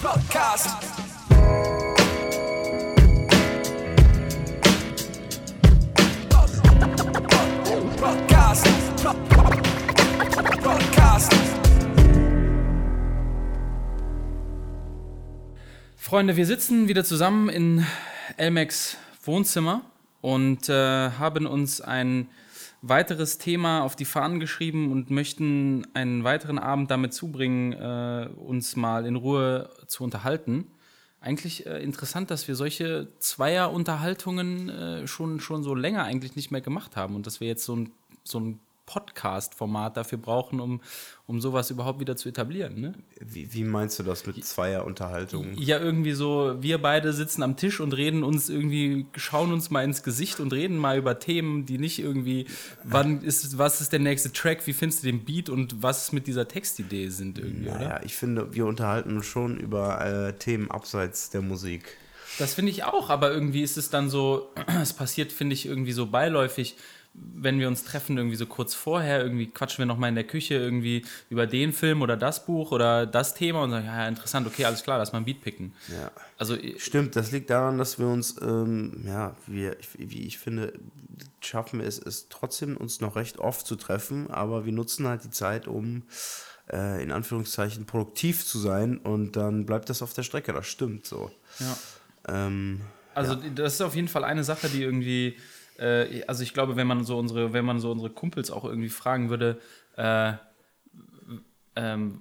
Podcast. Freunde, wir sitzen wieder zusammen in Elmex Wohnzimmer und äh, haben uns ein weiteres Thema auf die Fahnen geschrieben und möchten einen weiteren Abend damit zubringen, äh, uns mal in Ruhe zu unterhalten. Eigentlich äh, interessant, dass wir solche Zweier-Unterhaltungen äh, schon, schon so länger eigentlich nicht mehr gemacht haben und dass wir jetzt so ein, so ein Podcast-Format dafür brauchen, um, um sowas überhaupt wieder zu etablieren. Ne? Wie, wie meinst du das mit Zweierunterhaltung? Ja, irgendwie so, wir beide sitzen am Tisch und reden uns irgendwie, schauen uns mal ins Gesicht und reden mal über Themen, die nicht irgendwie, wann ist, was ist der nächste Track, wie findest du den Beat und was mit dieser Textidee sind irgendwie, Naja, oder? ich finde, wir unterhalten uns schon über äh, Themen abseits der Musik. Das finde ich auch, aber irgendwie ist es dann so, es passiert, finde ich, irgendwie so beiläufig, wenn wir uns treffen, irgendwie so kurz vorher, irgendwie quatschen wir nochmal in der Küche irgendwie über den Film oder das Buch oder das Thema und sagen, ja, interessant, okay, alles klar, lass mal ein Beat picken. Ja. Also, ich- Stimmt, das liegt daran, dass wir uns, ähm, ja, wir, wie ich finde, schaffen es, es trotzdem uns noch recht oft zu treffen, aber wir nutzen halt die Zeit, um äh, in Anführungszeichen produktiv zu sein und dann bleibt das auf der Strecke. Das stimmt so. ja. Ähm, Also das ist auf jeden Fall eine Sache, die irgendwie, äh, also ich glaube, wenn man so unsere, wenn man so unsere Kumpels auch irgendwie fragen würde, äh, ähm,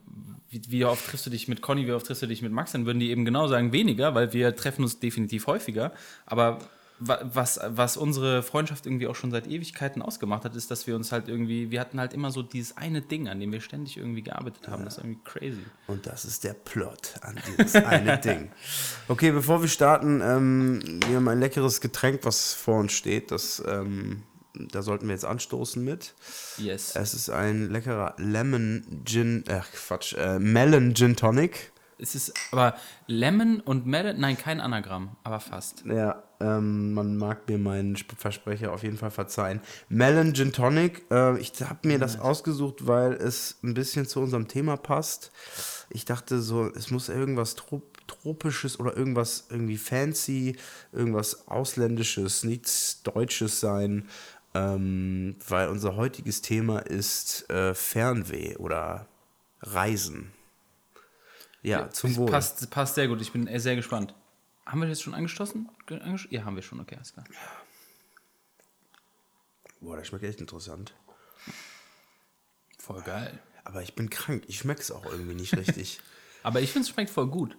wie, wie oft triffst du dich mit Conny, wie oft triffst du dich mit Max, dann würden die eben genau sagen, weniger, weil wir treffen uns definitiv häufiger. Aber was, was unsere Freundschaft irgendwie auch schon seit Ewigkeiten ausgemacht hat, ist, dass wir uns halt irgendwie, wir hatten halt immer so dieses eine Ding, an dem wir ständig irgendwie gearbeitet haben. Das ist irgendwie crazy. Und das ist der Plot an dieses eine Ding. Okay, bevor wir starten, ähm, wir haben ein leckeres Getränk, was vor uns steht. Das, ähm, da sollten wir jetzt anstoßen mit. Yes. Es ist ein leckerer Lemon Gin, äh, Quatsch, äh, Melon Gin Tonic. Es ist aber Lemon und Melon, nein, kein Anagramm, aber fast. Ja, ähm, man mag mir meinen Sp- Versprecher auf jeden Fall verzeihen. Melon Gin Tonic, äh, ich habe mir das ausgesucht, weil es ein bisschen zu unserem Thema passt. Ich dachte so, es muss irgendwas trop tropisches oder irgendwas irgendwie fancy, irgendwas ausländisches, nichts Deutsches sein, ähm, weil unser heutiges Thema ist äh, Fernweh oder Reisen. Ja, zum Wohl. Passt, passt sehr gut, ich bin sehr gespannt. Haben wir das schon angestoßen? Ge- angesch- Ja, haben wir schon, okay, alles klar. Boah, das schmeckt echt interessant. Voll geil. Aber ich bin krank. Ich schmecke es auch irgendwie nicht richtig. Aber ich finde, es schmeckt voll gut.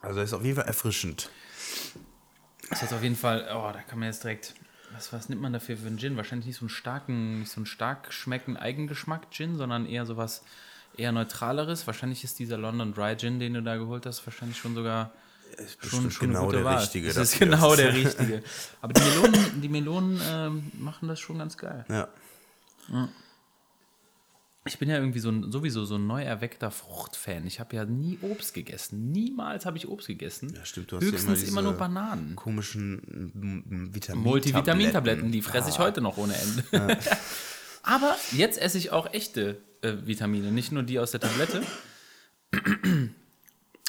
Also ist auf jeden Fall erfrischend. Das ist jetzt auf jeden Fall, oh, da kann man jetzt direkt, was, was nimmt man dafür für einen Gin? Wahrscheinlich nicht so einen starken, nicht so einen stark schmeckenden Eigengeschmack Gin, sondern eher sowas eher neutraleres. Wahrscheinlich ist dieser London Dry Gin, den du da geholt hast, wahrscheinlich schon sogar schon, bestimmt schon genau der Wahl. richtige Das ist genau der richtige. Aber die Melonen, die Melonen ähm, machen das schon ganz geil. Ja. Ich bin ja irgendwie so ein, sowieso so ein neu erweckter Fruchtfan. Ich habe ja nie Obst gegessen. Niemals habe ich Obst gegessen. Ja, stimmt, du hast ja Höchstens immer immer, nur Bananen. Komischen mm, Vitamin Multivitamintabletten, die fresse ich heute noch ohne Ende. Aber jetzt esse ich auch echte äh, Vitamine, nicht nur die aus der Tablette.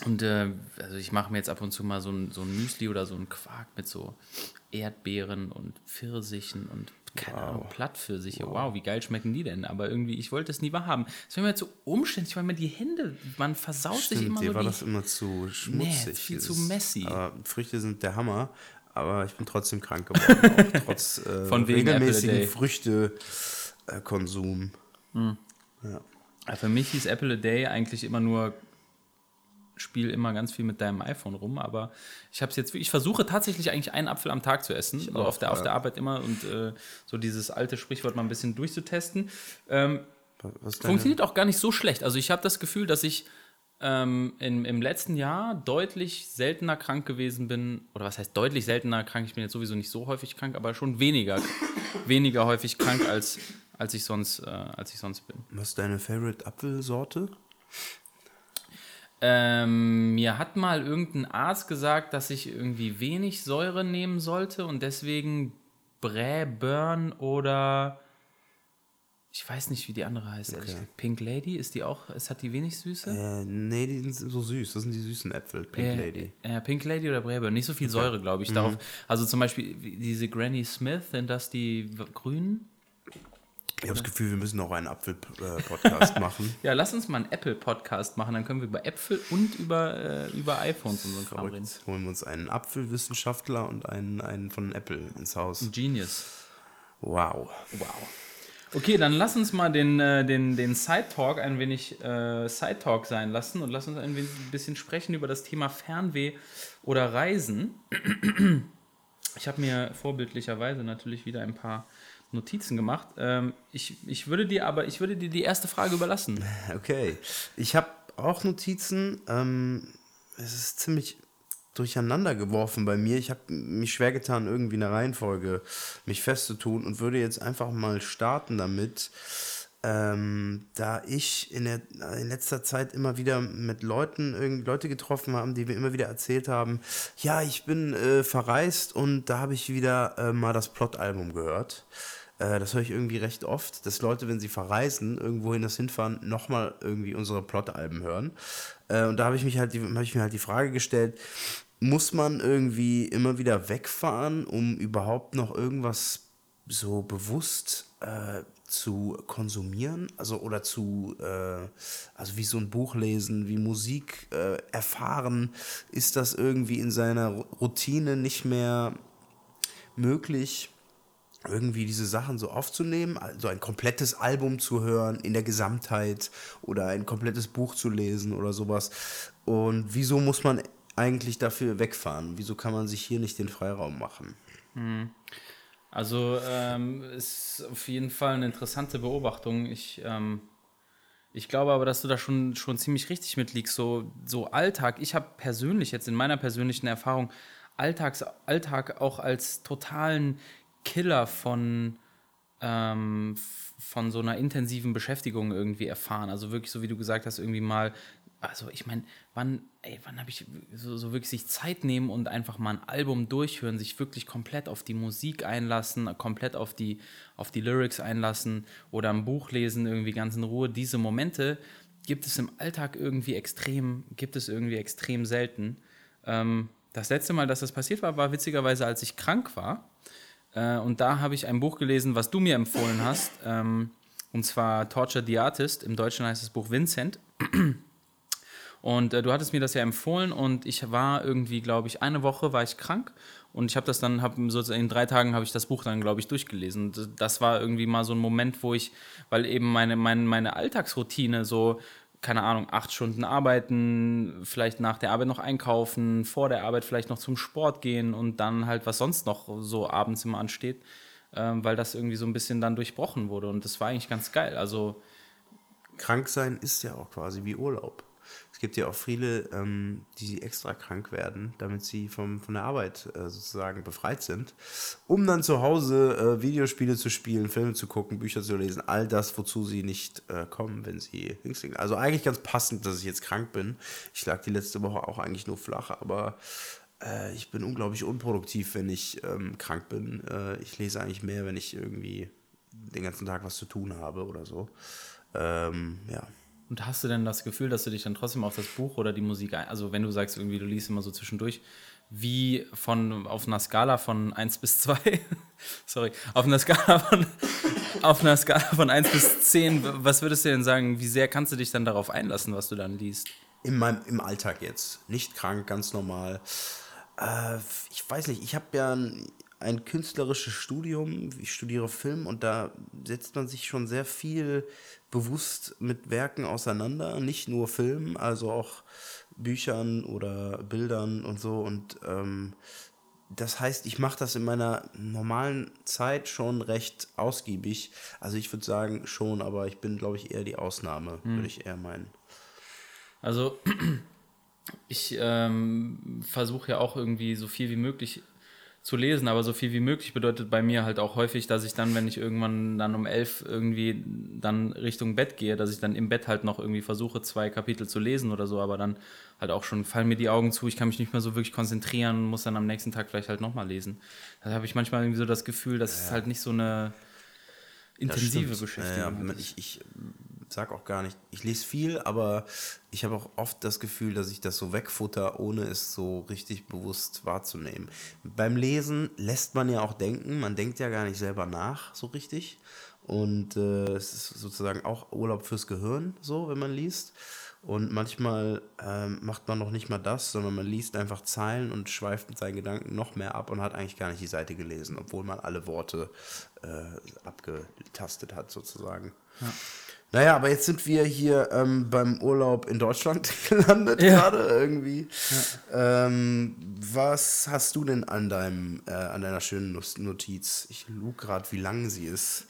Und äh, also ich mache mir jetzt ab und zu mal so ein, so ein Müsli oder so ein Quark mit so Erdbeeren und Pfirsichen und keine Ahnung, Plattpfirsiche. Wow. wie geil schmecken die denn? Aber irgendwie, ich wollte es nie wahrhaben. Es wäre mir zu umständlich, weil mir die Hände, man versaut sich Stimmt, immer dir so war die das immer zu schmutzig. viel zu messy. Aber Früchte sind der Hammer. Aber ich bin trotzdem krank geworden. auch trotz äh, Von wegen Apple a regelmäßigen Day. Früchtekonsum. Ja, für mich hieß Apple a Day eigentlich immer nur, spiel immer ganz viel mit deinem iPhone rum, aber ich habe es jetzt, ich versuche tatsächlich eigentlich einen Apfel am Tag zu essen, so auf, der, auf der Arbeit immer und äh, so dieses alte Sprichwort mal ein bisschen durchzutesten. Ähm, funktioniert auch gar nicht so schlecht. Also ich habe das Gefühl, dass ich ähm, im, im letzten Jahr deutlich seltener krank gewesen bin, oder was heißt deutlich seltener krank, ich bin jetzt sowieso nicht so häufig krank, aber schon weniger, weniger häufig krank, als, als, ich sonst, äh, als ich sonst bin. Was ist deine Favorite Apfelsorte? Ähm, mir hat mal irgendein Arzt gesagt, dass ich irgendwie wenig Säure nehmen sollte und deswegen Braeburn oder Ich weiß nicht, wie die andere heißt. Okay. Pink Lady, ist die auch, es hat die wenig Süße? Äh, nee, die sind so süß. Das sind die süßen Äpfel, Pink Äh, Lady. Mhm. Äh, Pink Lady oder Braeburn. Nicht so viel Säure, glaube ich. Darauf, also zum Beispiel diese Granny Smith, sind das die Grünen? Ich habe das Gefühl, wir müssen auch einen Apfel-Podcast machen. Ja, lass uns mal einen Apple-Podcast machen, dann können wir über Äpfel und über, äh, über iPhones und so ein Kram reden. Holen wir uns einen Apfelwissenschaftler und einen, einen von Apple ins Haus. Genius. Wow. Wow. Okay, dann lass uns mal den, äh, den, den Side-Talk ein wenig äh, Side-Talk sein lassen und lass uns ein wenig- ein bisschen sprechen über das Thema Fernweh oder Reisen. Ich habe mir vorbildlicherweise natürlich wieder ein paar Notizen gemacht. Ähm, ich, ich würde dir aber, ich würde dir die erste Frage überlassen. Okay. Ich habe auch Notizen. Ähm, es ist ziemlich durcheinander geworfen bei mir. Ich habe mich schwer getan, irgendwie eine Reihenfolge mich festzutun und würde jetzt einfach mal starten damit. Ähm, da ich in, der, in letzter Zeit immer wieder mit Leuten, irgendwie Leute getroffen haben, die mir immer wieder erzählt haben, ja, ich bin äh, verreist und da habe ich wieder äh, mal das Plot-Album gehört. Äh, das höre ich irgendwie recht oft, dass Leute, wenn sie verreisen, irgendwohin das hinfahren, nochmal irgendwie unsere Plot-Alben hören. Äh, und da habe ich, halt hab ich mir halt die Frage gestellt, muss man irgendwie immer wieder wegfahren, um überhaupt noch irgendwas so bewusst äh, zu konsumieren, also oder zu, äh, also wie so ein Buch lesen, wie Musik äh, erfahren, ist das irgendwie in seiner Routine nicht mehr möglich, irgendwie diese Sachen so aufzunehmen, also ein komplettes Album zu hören in der Gesamtheit oder ein komplettes Buch zu lesen oder sowas. Und wieso muss man eigentlich dafür wegfahren? Wieso kann man sich hier nicht den Freiraum machen? Also ähm, ist auf jeden Fall eine interessante Beobachtung. Ich, ähm, ich glaube aber, dass du da schon, schon ziemlich richtig mitliegst. So, so Alltag, ich habe persönlich jetzt in meiner persönlichen Erfahrung Alltags, Alltag auch als totalen Killer von, ähm, von so einer intensiven Beschäftigung irgendwie erfahren. Also wirklich, so wie du gesagt hast, irgendwie mal, also ich meine, wann, ey, wann habe ich so, so wirklich sich Zeit nehmen und einfach mal ein Album durchhören, sich wirklich komplett auf die Musik einlassen, komplett auf die, auf die Lyrics einlassen oder ein Buch lesen, irgendwie ganz in Ruhe. Diese Momente gibt es im Alltag irgendwie extrem, gibt es irgendwie extrem selten. Ähm, das letzte Mal, dass das passiert war, war witzigerweise, als ich krank war. Äh, und da habe ich ein Buch gelesen, was du mir empfohlen hast. Ähm, und zwar Torture the Artist. Im Deutschen heißt das Buch Vincent. Und äh, du hattest mir das ja empfohlen und ich war irgendwie, glaube ich, eine Woche war ich krank und ich habe das dann, habe sozusagen in drei Tagen habe ich das Buch dann, glaube ich, durchgelesen. Und das war irgendwie mal so ein Moment, wo ich, weil eben meine, meine, meine Alltagsroutine so, keine Ahnung, acht Stunden arbeiten, vielleicht nach der Arbeit noch einkaufen, vor der Arbeit vielleicht noch zum Sport gehen und dann halt, was sonst noch so abends immer ansteht, ähm, weil das irgendwie so ein bisschen dann durchbrochen wurde und das war eigentlich ganz geil. Also, Krank sein ist ja auch quasi wie Urlaub. Es gibt ja auch viele, ähm, die extra krank werden, damit sie vom, von der Arbeit äh, sozusagen befreit sind, um dann zu Hause äh, Videospiele zu spielen, Filme zu gucken, Bücher zu lesen, all das, wozu sie nicht äh, kommen, wenn sie links liegen. Also eigentlich ganz passend, dass ich jetzt krank bin. Ich lag die letzte Woche auch eigentlich nur flach, aber äh, ich bin unglaublich unproduktiv, wenn ich ähm, krank bin. Äh, ich lese eigentlich mehr, wenn ich irgendwie den ganzen Tag was zu tun habe oder so. Ähm, ja. Und hast du denn das Gefühl, dass du dich dann trotzdem auf das Buch oder die Musik, also wenn du sagst, irgendwie du liest immer so zwischendurch, wie von auf einer Skala von 1 bis 2, sorry, auf einer Skala von auf einer Skala von 1 bis 10, was würdest du denn sagen, wie sehr kannst du dich dann darauf einlassen, was du dann liest? In meinem, Im Alltag jetzt. Nicht krank, ganz normal. Äh, ich weiß nicht, ich habe ja ein künstlerisches Studium. Ich studiere Film und da setzt man sich schon sehr viel bewusst mit Werken auseinander. Nicht nur Film, also auch Büchern oder Bildern und so. Und ähm, das heißt, ich mache das in meiner normalen Zeit schon recht ausgiebig. Also ich würde sagen schon, aber ich bin, glaube ich, eher die Ausnahme, würde ich eher meinen. Also ich ähm, versuche ja auch irgendwie so viel wie möglich zu lesen, aber so viel wie möglich bedeutet bei mir halt auch häufig, dass ich dann, wenn ich irgendwann dann um elf irgendwie dann Richtung Bett gehe, dass ich dann im Bett halt noch irgendwie versuche, zwei Kapitel zu lesen oder so, aber dann halt auch schon fallen mir die Augen zu, ich kann mich nicht mehr so wirklich konzentrieren und muss dann am nächsten Tag vielleicht halt nochmal lesen. Da habe ich manchmal irgendwie so das Gefühl, dass es halt nicht so eine intensive stimmt. Beschäftigung. Ja, ja, ich, ich sag auch gar nicht, ich lese viel, aber ich habe auch oft das Gefühl, dass ich das so wegfutter, ohne es so richtig bewusst wahrzunehmen. Beim Lesen lässt man ja auch denken, man denkt ja gar nicht selber nach so richtig. Und äh, es ist sozusagen auch Urlaub fürs Gehirn, so, wenn man liest. Und manchmal ähm, macht man noch nicht mal das, sondern man liest einfach Zeilen und schweift mit seinen Gedanken noch mehr ab und hat eigentlich gar nicht die Seite gelesen, obwohl man alle Worte äh, abgetastet hat, sozusagen. Ja. Naja, aber jetzt sind wir hier ähm, beim Urlaub in Deutschland gelandet Ja. gerade irgendwie. Ähm, was hast du denn an deinem, äh, an deiner schönen Notiz? Ich lug gerade, wie lang sie ist.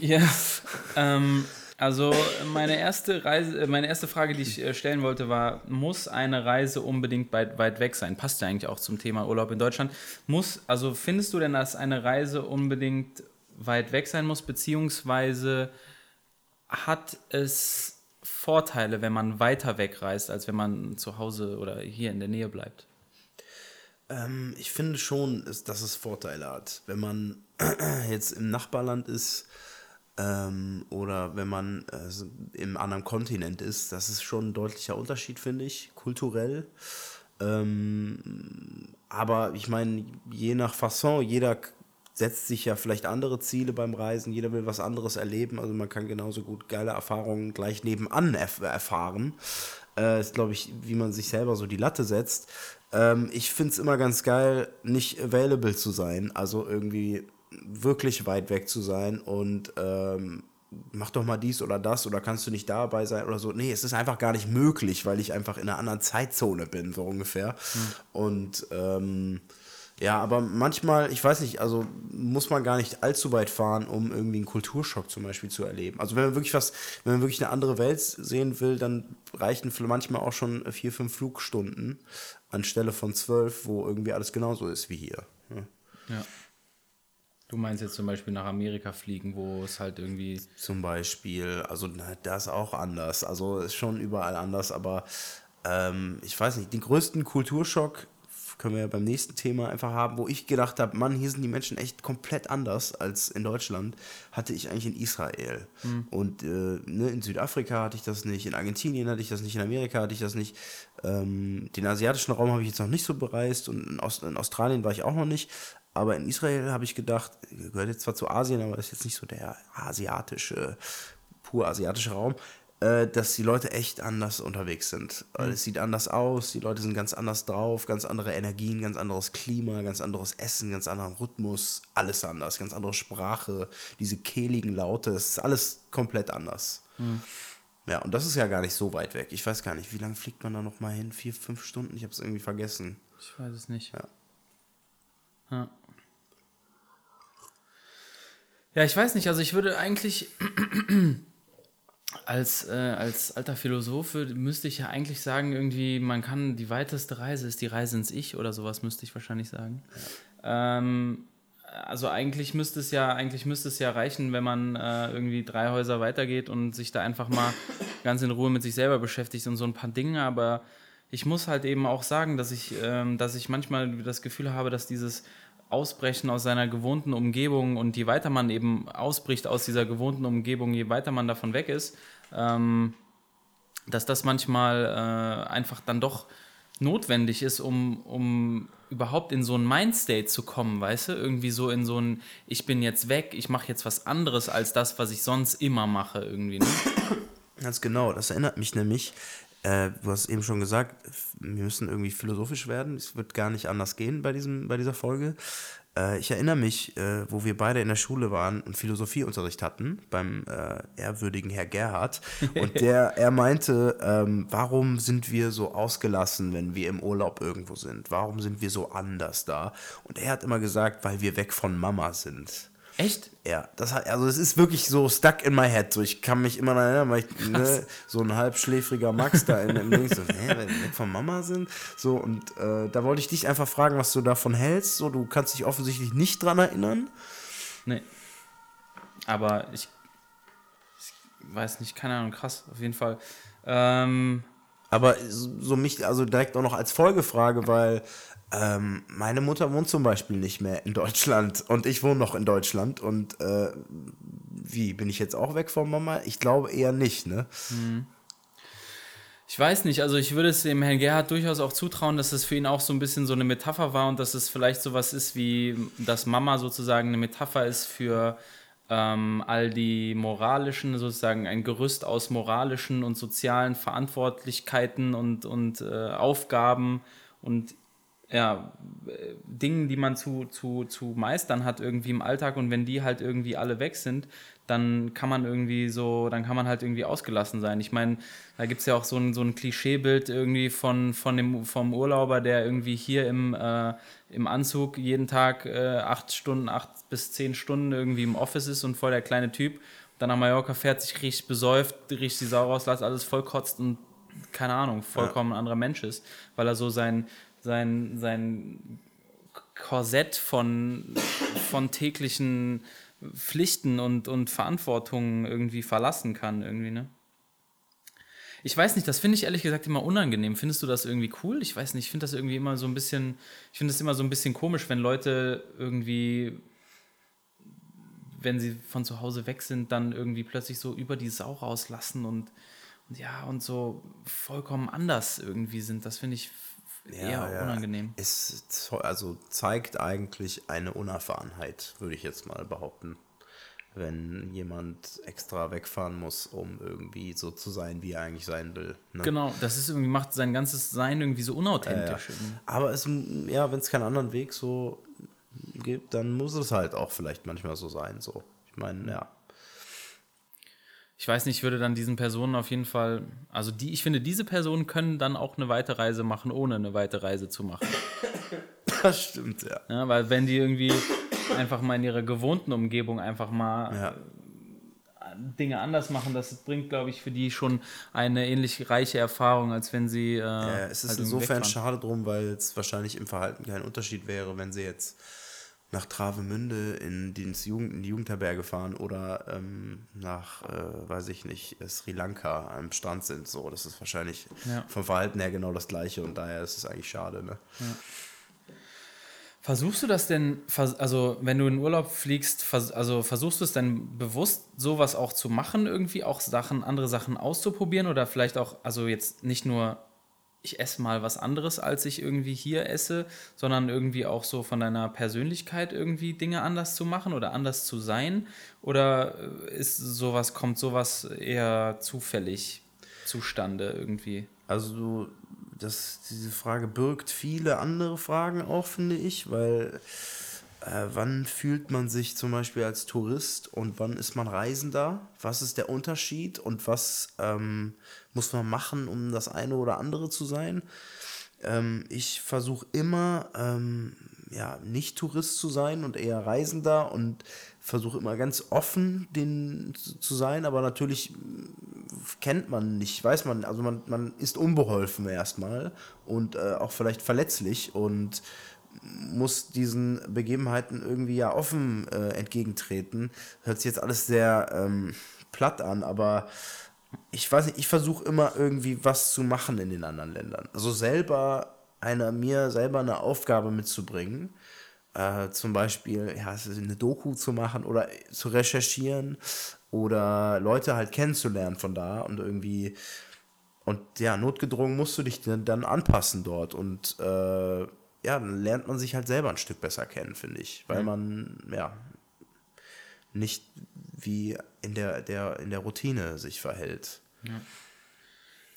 Ja, ähm, also meine erste Reise, äh, meine erste Frage, die ich äh, stellen wollte, war: Muss eine Reise unbedingt weit, weit weg sein? Passt ja eigentlich auch zum Thema Urlaub in Deutschland. Muss, also findest du denn, dass eine Reise unbedingt weit weg sein muss, beziehungsweise hat es Vorteile, wenn man weiter wegreist, als wenn man zu Hause oder hier in der Nähe bleibt? Ähm, ich finde schon, dass es Vorteile hat. Wenn man jetzt im Nachbarland ist ähm, oder wenn man äh, im anderen Kontinent ist, das ist schon ein deutlicher Unterschied, finde ich, kulturell. Ähm, aber ich meine, je nach Fasson, jeder setzt sich ja vielleicht andere Ziele beim Reisen, jeder will was anderes erleben, also man kann genauso gut geile Erfahrungen gleich nebenan erf erfahren. Äh, ist, glaube ich, wie man sich selber so die Latte setzt. Ähm, ich finde es immer ganz geil, nicht available zu sein, also irgendwie wirklich weit weg zu sein und ähm, mach doch mal dies oder das oder kannst du nicht dabei sein oder so. Nee, es ist einfach gar nicht möglich, weil ich einfach in einer anderen Zeitzone bin, so ungefähr. Und ähm, ja, aber manchmal, ich weiß nicht, also muss man gar nicht allzu weit fahren, um irgendwie einen Kulturschock zum Beispiel zu erleben. Also wenn man wirklich was, wenn man wirklich eine andere Welt sehen will, dann reichen manchmal auch schon vier, fünf Flugstunden anstelle von zwölf, wo irgendwie alles genauso ist wie hier. Ja. Ja. Du meinst jetzt zum Beispiel nach Amerika fliegen, wo es halt irgendwie zum Beispiel. Also na, das ist auch anders. Also ist schon überall anders, aber ähm, ich weiß nicht, den größten Kulturschock können wir ja beim nächsten Thema einfach haben, wo ich gedacht habe, Mann, hier sind die Menschen echt komplett anders als in Deutschland, hatte ich eigentlich in Israel. Und äh, ne, in Südafrika hatte ich das nicht, in Argentinien hatte ich das nicht, in Amerika hatte ich das nicht. Ähm, den asiatischen Raum habe ich jetzt noch nicht so bereist und in, Ost in Australien war ich auch noch nicht. Aber in Israel habe ich gedacht, gehört jetzt zwar zu Asien, aber ist jetzt nicht so der asiatische, pur asiatische Raum, dass die Leute echt anders unterwegs sind. Weil Es sieht anders aus, die Leute sind ganz anders drauf, ganz andere Energien, ganz anderes Klima, ganz anderes Essen, ganz anderen Rhythmus, alles anders, ganz andere Sprache, diese kehligen Laute, es ist alles komplett anders. Ja, und das ist ja gar nicht so weit weg. Ich weiß gar nicht, wie lange fliegt man da noch mal hin? Vier, fünf Stunden? Ich habe es irgendwie vergessen. Ich weiß es nicht. Ja. Ja. Ja, ich weiß nicht. Also ich würde eigentlich als, äh, als alter Philosoph müsste ich ja eigentlich sagen, irgendwie, man kann, die weiteste Reise ist die Reise ins Ich oder sowas, müsste ich wahrscheinlich sagen. Ähm, also eigentlich müsste es ja, eigentlich müsste es ja reichen, wenn man äh, irgendwie drei Häuser weitergeht und sich da einfach mal ganz in Ruhe mit sich selber beschäftigt und so ein paar Dinge, aber ich muss halt eben auch sagen, dass ich, ähm, dass ich manchmal das Gefühl habe, dass dieses Ausbrechen aus seiner gewohnten Umgebung und je weiter man eben ausbricht aus dieser gewohnten Umgebung, je weiter man davon weg ist, ähm, dass das manchmal äh, einfach dann doch notwendig ist, um, um überhaupt in so ein Mindstate zu kommen, weißt du? Irgendwie so in so ein, ich bin jetzt weg, ich mache jetzt was anderes als das, was ich sonst immer mache, irgendwie. Ne? Ganz genau, das erinnert mich nämlich, äh, du hast eben schon gesagt, wir müssen irgendwie philosophisch werden. Es wird gar nicht anders gehen bei, diesem, bei dieser Folge. Äh, ich erinnere mich, äh, wo wir beide in der Schule waren und Philosophieunterricht hatten, beim äh, ehrwürdigen Herr Gerhard. Und der, er meinte, ähm, warum sind wir so ausgelassen, wenn wir im Urlaub irgendwo sind? Warum sind wir so anders da? Und er hat immer gesagt, weil wir weg von Mama sind. Echt? Ja, das hat, also es ist wirklich so stuck in my head. So, ich kann mich immer daran erinnern, weil ich ne, so ein halbschläfriger Max da in dem Ding so, hä, wenn wir weg von Mama sind. So, und äh, da wollte ich dich einfach fragen, was du davon hältst. So, du kannst dich offensichtlich nicht dran erinnern. Nee. Aber ich, ich weiß nicht, keine Ahnung, krass, auf jeden Fall. Ähm, Aber so mich, also direkt auch noch als Folgefrage, weil ähm, meine Mutter wohnt zum Beispiel nicht mehr in Deutschland und ich wohne noch in Deutschland und äh, wie, bin ich jetzt auch weg von Mama? Ich glaube eher nicht, ne? Ich weiß nicht, also ich würde es dem Herrn Gerhard durchaus auch zutrauen, dass es für ihn auch so ein bisschen so eine Metapher war und dass es vielleicht sowas ist wie, dass Mama sozusagen eine Metapher ist für ähm, all die moralischen, sozusagen ein Gerüst aus moralischen und sozialen Verantwortlichkeiten und, und äh, Aufgaben und ja, äh, Dingen, die man zu, zu, zu meistern hat irgendwie im Alltag und wenn die halt irgendwie alle weg sind, dann kann man irgendwie so, dann kann man halt irgendwie ausgelassen sein. Ich meine, da gibt es ja auch so ein, so ein Klischeebild irgendwie von, von dem, vom Urlauber, der irgendwie hier im, äh, im Anzug jeden Tag äh, acht Stunden, acht bis zehn Stunden irgendwie im Office ist und voll der kleine Typ. Dann nach Mallorca fährt, sich richtig besäuft, riecht die Sau raus, lässt alles voll kotzt und keine Ahnung, vollkommen ein anderer Mensch ist, weil er so sein, sein, sein Korsett von, von täglichen Pflichten und, und Verantwortungen irgendwie verlassen kann, irgendwie, ne? Ich weiß nicht, das finde ich ehrlich gesagt immer unangenehm. Findest du das irgendwie cool? Ich weiß nicht, ich finde das irgendwie immer so ein bisschen, ich finde es immer so ein bisschen komisch, wenn Leute irgendwie, wenn sie von zu Hause weg sind, dann irgendwie plötzlich so über die Sau rauslassen und, und ja, und so vollkommen anders irgendwie sind. Das finde ich eher unangenehm. Es also zeigt eigentlich eine Unerfahrenheit, würde ich jetzt mal behaupten. Wenn jemand extra wegfahren muss, um irgendwie so zu sein, wie er eigentlich sein will. Ne? Genau, das ist irgendwie, macht sein ganzes Sein irgendwie so unauthentisch. irgendwie. Aber es, ja, wenn es keinen anderen Weg so gibt, dann muss es halt auch vielleicht manchmal so sein. So. Ich meine, ja. Ich weiß nicht, ich würde dann diesen Personen auf jeden Fall, also die, ich finde, diese Personen können dann auch eine weite Reise machen, ohne eine weite Reise zu machen. Das stimmt, ja. Ja, weil wenn die irgendwie einfach mal in ihrer gewohnten Umgebung einfach mal Ja. Dinge anders machen, das bringt, glaube ich, für die schon eine ähnlich reiche Erfahrung, als wenn sie. Äh, Ja, es ist halt insofern schade drum, weil es wahrscheinlich im Verhalten kein Unterschied wäre, wenn sie jetzt nach Travemünde in die, ins Jugend, in die Jugendherberge fahren oder ähm, nach, äh, weiß ich nicht, Sri Lanka am Strand sind. So, das ist wahrscheinlich Ja. vom Verhalten her genau das gleiche und daher ist es eigentlich schade. Ne? Versuchst du das denn, also wenn du in Urlaub fliegst, vers also versuchst du es denn bewusst, sowas auch zu machen, irgendwie auch Sachen, andere Sachen auszuprobieren oder vielleicht auch, also jetzt nicht nur, ich esse mal was anderes, als ich irgendwie hier esse, sondern irgendwie auch so von deiner Persönlichkeit irgendwie Dinge anders zu machen oder anders zu sein? Oder äh, ist sowas, kommt sowas eher zufällig zustande irgendwie? Also das, diese Frage birgt viele andere Fragen auch, finde ich, weil äh, wann fühlt man sich zum Beispiel als Tourist und wann ist man Reisender? Was ist der Unterschied und was ähm, muss man machen, um das eine oder andere zu sein? Ähm, ich versuche immer, ähm, ja, nicht Tourist zu sein und eher Reisender und versuche immer ganz offen den zu sein, aber natürlich kennt man nicht, weiß man, also man, man ist unbeholfen erstmal und äh, auch vielleicht verletzlich und muss diesen Begebenheiten irgendwie ja offen äh, entgegentreten. Hört sich jetzt alles sehr ähm, platt an, aber ich weiß nicht, ich versuche immer irgendwie was zu machen in den anderen Ländern. Also selber eine, mir selber eine Aufgabe mitzubringen. Äh, zum Beispiel ja, eine Doku zu machen oder zu recherchieren oder Leute halt kennenzulernen von da und irgendwie und ja, notgedrungen musst du dich dann, dann anpassen dort und äh, ja, dann lernt man sich halt selber ein Stück besser kennen, finde ich, weil man ja nicht wie in der, der, in der Routine sich verhält.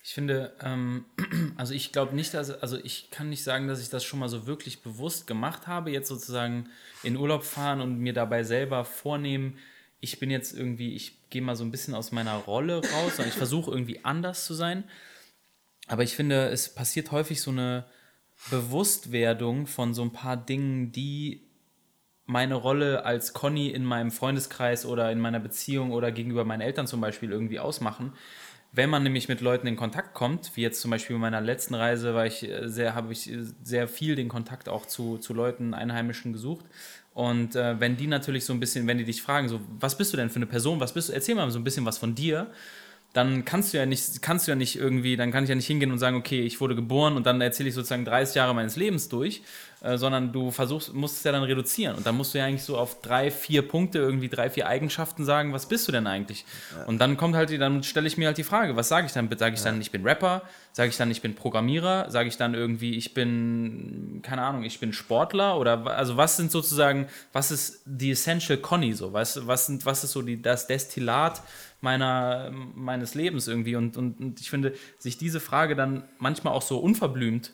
Ich finde, ähm, also ich glaube nicht, dass, also ich kann nicht sagen, dass ich das schon mal so wirklich bewusst gemacht habe, jetzt sozusagen in Urlaub fahren und mir dabei selber vornehmen, ich bin jetzt irgendwie, ich gehe mal so ein bisschen aus meiner Rolle raus, sondern ich versuche irgendwie anders zu sein. Aber ich finde, es passiert häufig so eine Bewusstwerdung von so ein paar Dingen, die meine Rolle als Conny in meinem Freundeskreis oder in meiner Beziehung oder gegenüber meinen Eltern zum Beispiel irgendwie ausmachen. Wenn man nämlich mit Leuten in Kontakt kommt, wie jetzt zum Beispiel bei meiner letzten Reise, war ich äh, sehr, habe ich äh, sehr viel den Kontakt auch zu, zu Leuten, Einheimischen gesucht. Und äh, wenn die natürlich so ein bisschen, wenn die dich fragen, so, was bist du denn für eine Person, was bist du, erzähl mal so ein bisschen was von dir, dann kannst du ja nicht, kannst du ja nicht irgendwie, dann kann ich ja nicht hingehen und sagen, okay, ich wurde geboren und dann erzähle ich sozusagen 30 Jahre meines Lebens durch, äh, sondern du versuchst, musst es ja dann reduzieren. Und dann musst du ja eigentlich so auf drei, vier Punkte, irgendwie drei, vier Eigenschaften sagen, was bist du denn eigentlich? Ja. Und dann kommt halt, dann stelle ich mir halt die Frage, was sage ich dann? Sage ich ja. dann, ich bin Rapper? Sage ich dann, ich bin Programmierer? Sage ich dann irgendwie, ich bin, keine Ahnung, ich bin Sportler? Oder also was sind sozusagen, was ist die Essential Conny so? Was, was, sind, was ist so die, das Destillat meiner, meines Lebens irgendwie? Und, und, und ich finde, sich diese Frage dann manchmal auch so unverblümt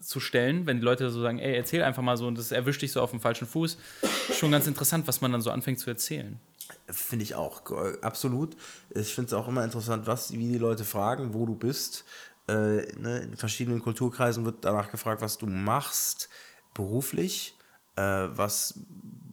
zu stellen, wenn die Leute so sagen, ey, erzähl einfach mal so und das erwischt dich so auf dem falschen Fuß. Schon ganz interessant, was man dann so anfängt zu erzählen. Finde ich auch, absolut. Ich finde es auch immer interessant, was, wie die Leute fragen, wo du bist. Äh, ne, in verschiedenen Kulturkreisen wird danach gefragt, was du machst beruflich. Äh, was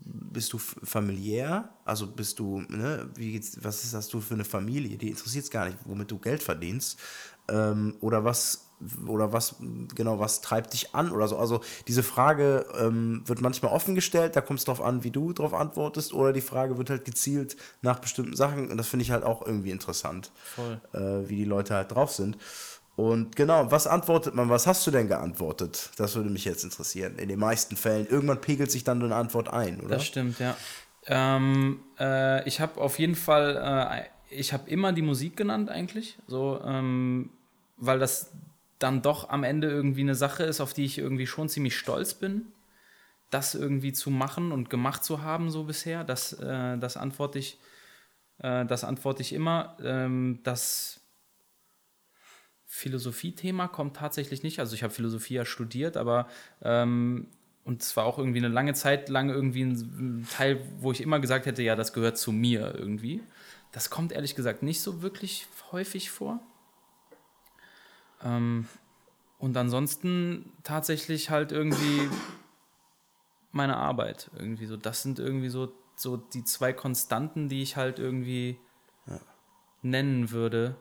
bist du familiär? Also bist du, ne, wie geht's, was ist das du für eine Familie? Die interessiert es gar nicht, womit du Geld verdienst. Ähm, oder was oder was genau was treibt dich an oder so. Also diese Frage ähm, wird manchmal offen gestellt, da kommt es darauf an, wie du darauf antwortest, oder die Frage wird halt gezielt nach bestimmten Sachen und das finde ich halt auch irgendwie interessant, äh, wie die Leute halt drauf sind. Und genau, was antwortet man? Was hast du denn geantwortet? Das würde mich jetzt interessieren. In den meisten Fällen. Irgendwann pegelt sich dann eine Antwort ein, oder? Das stimmt, ja. Ähm, äh, ich habe auf jeden Fall, äh, ich habe immer die Musik genannt eigentlich, so, ähm, weil das dann doch am Ende irgendwie eine Sache ist, auf die ich irgendwie schon ziemlich stolz bin, das irgendwie zu machen und gemacht zu haben so bisher. Das, äh, das antworte ich, äh, das antworte ich immer. Ähm, das Philosophie-Thema kommt tatsächlich nicht. Also ich habe Philosophie ja studiert, aber ähm, und zwar auch irgendwie eine lange Zeit lang irgendwie ein Teil, wo ich immer gesagt hätte, ja, das gehört zu mir irgendwie. Das kommt ehrlich gesagt nicht so wirklich häufig vor. Ähm, und ansonsten tatsächlich halt irgendwie meine Arbeit irgendwie so. Das sind irgendwie so, so die zwei Konstanten, die ich halt irgendwie ja. nennen würde.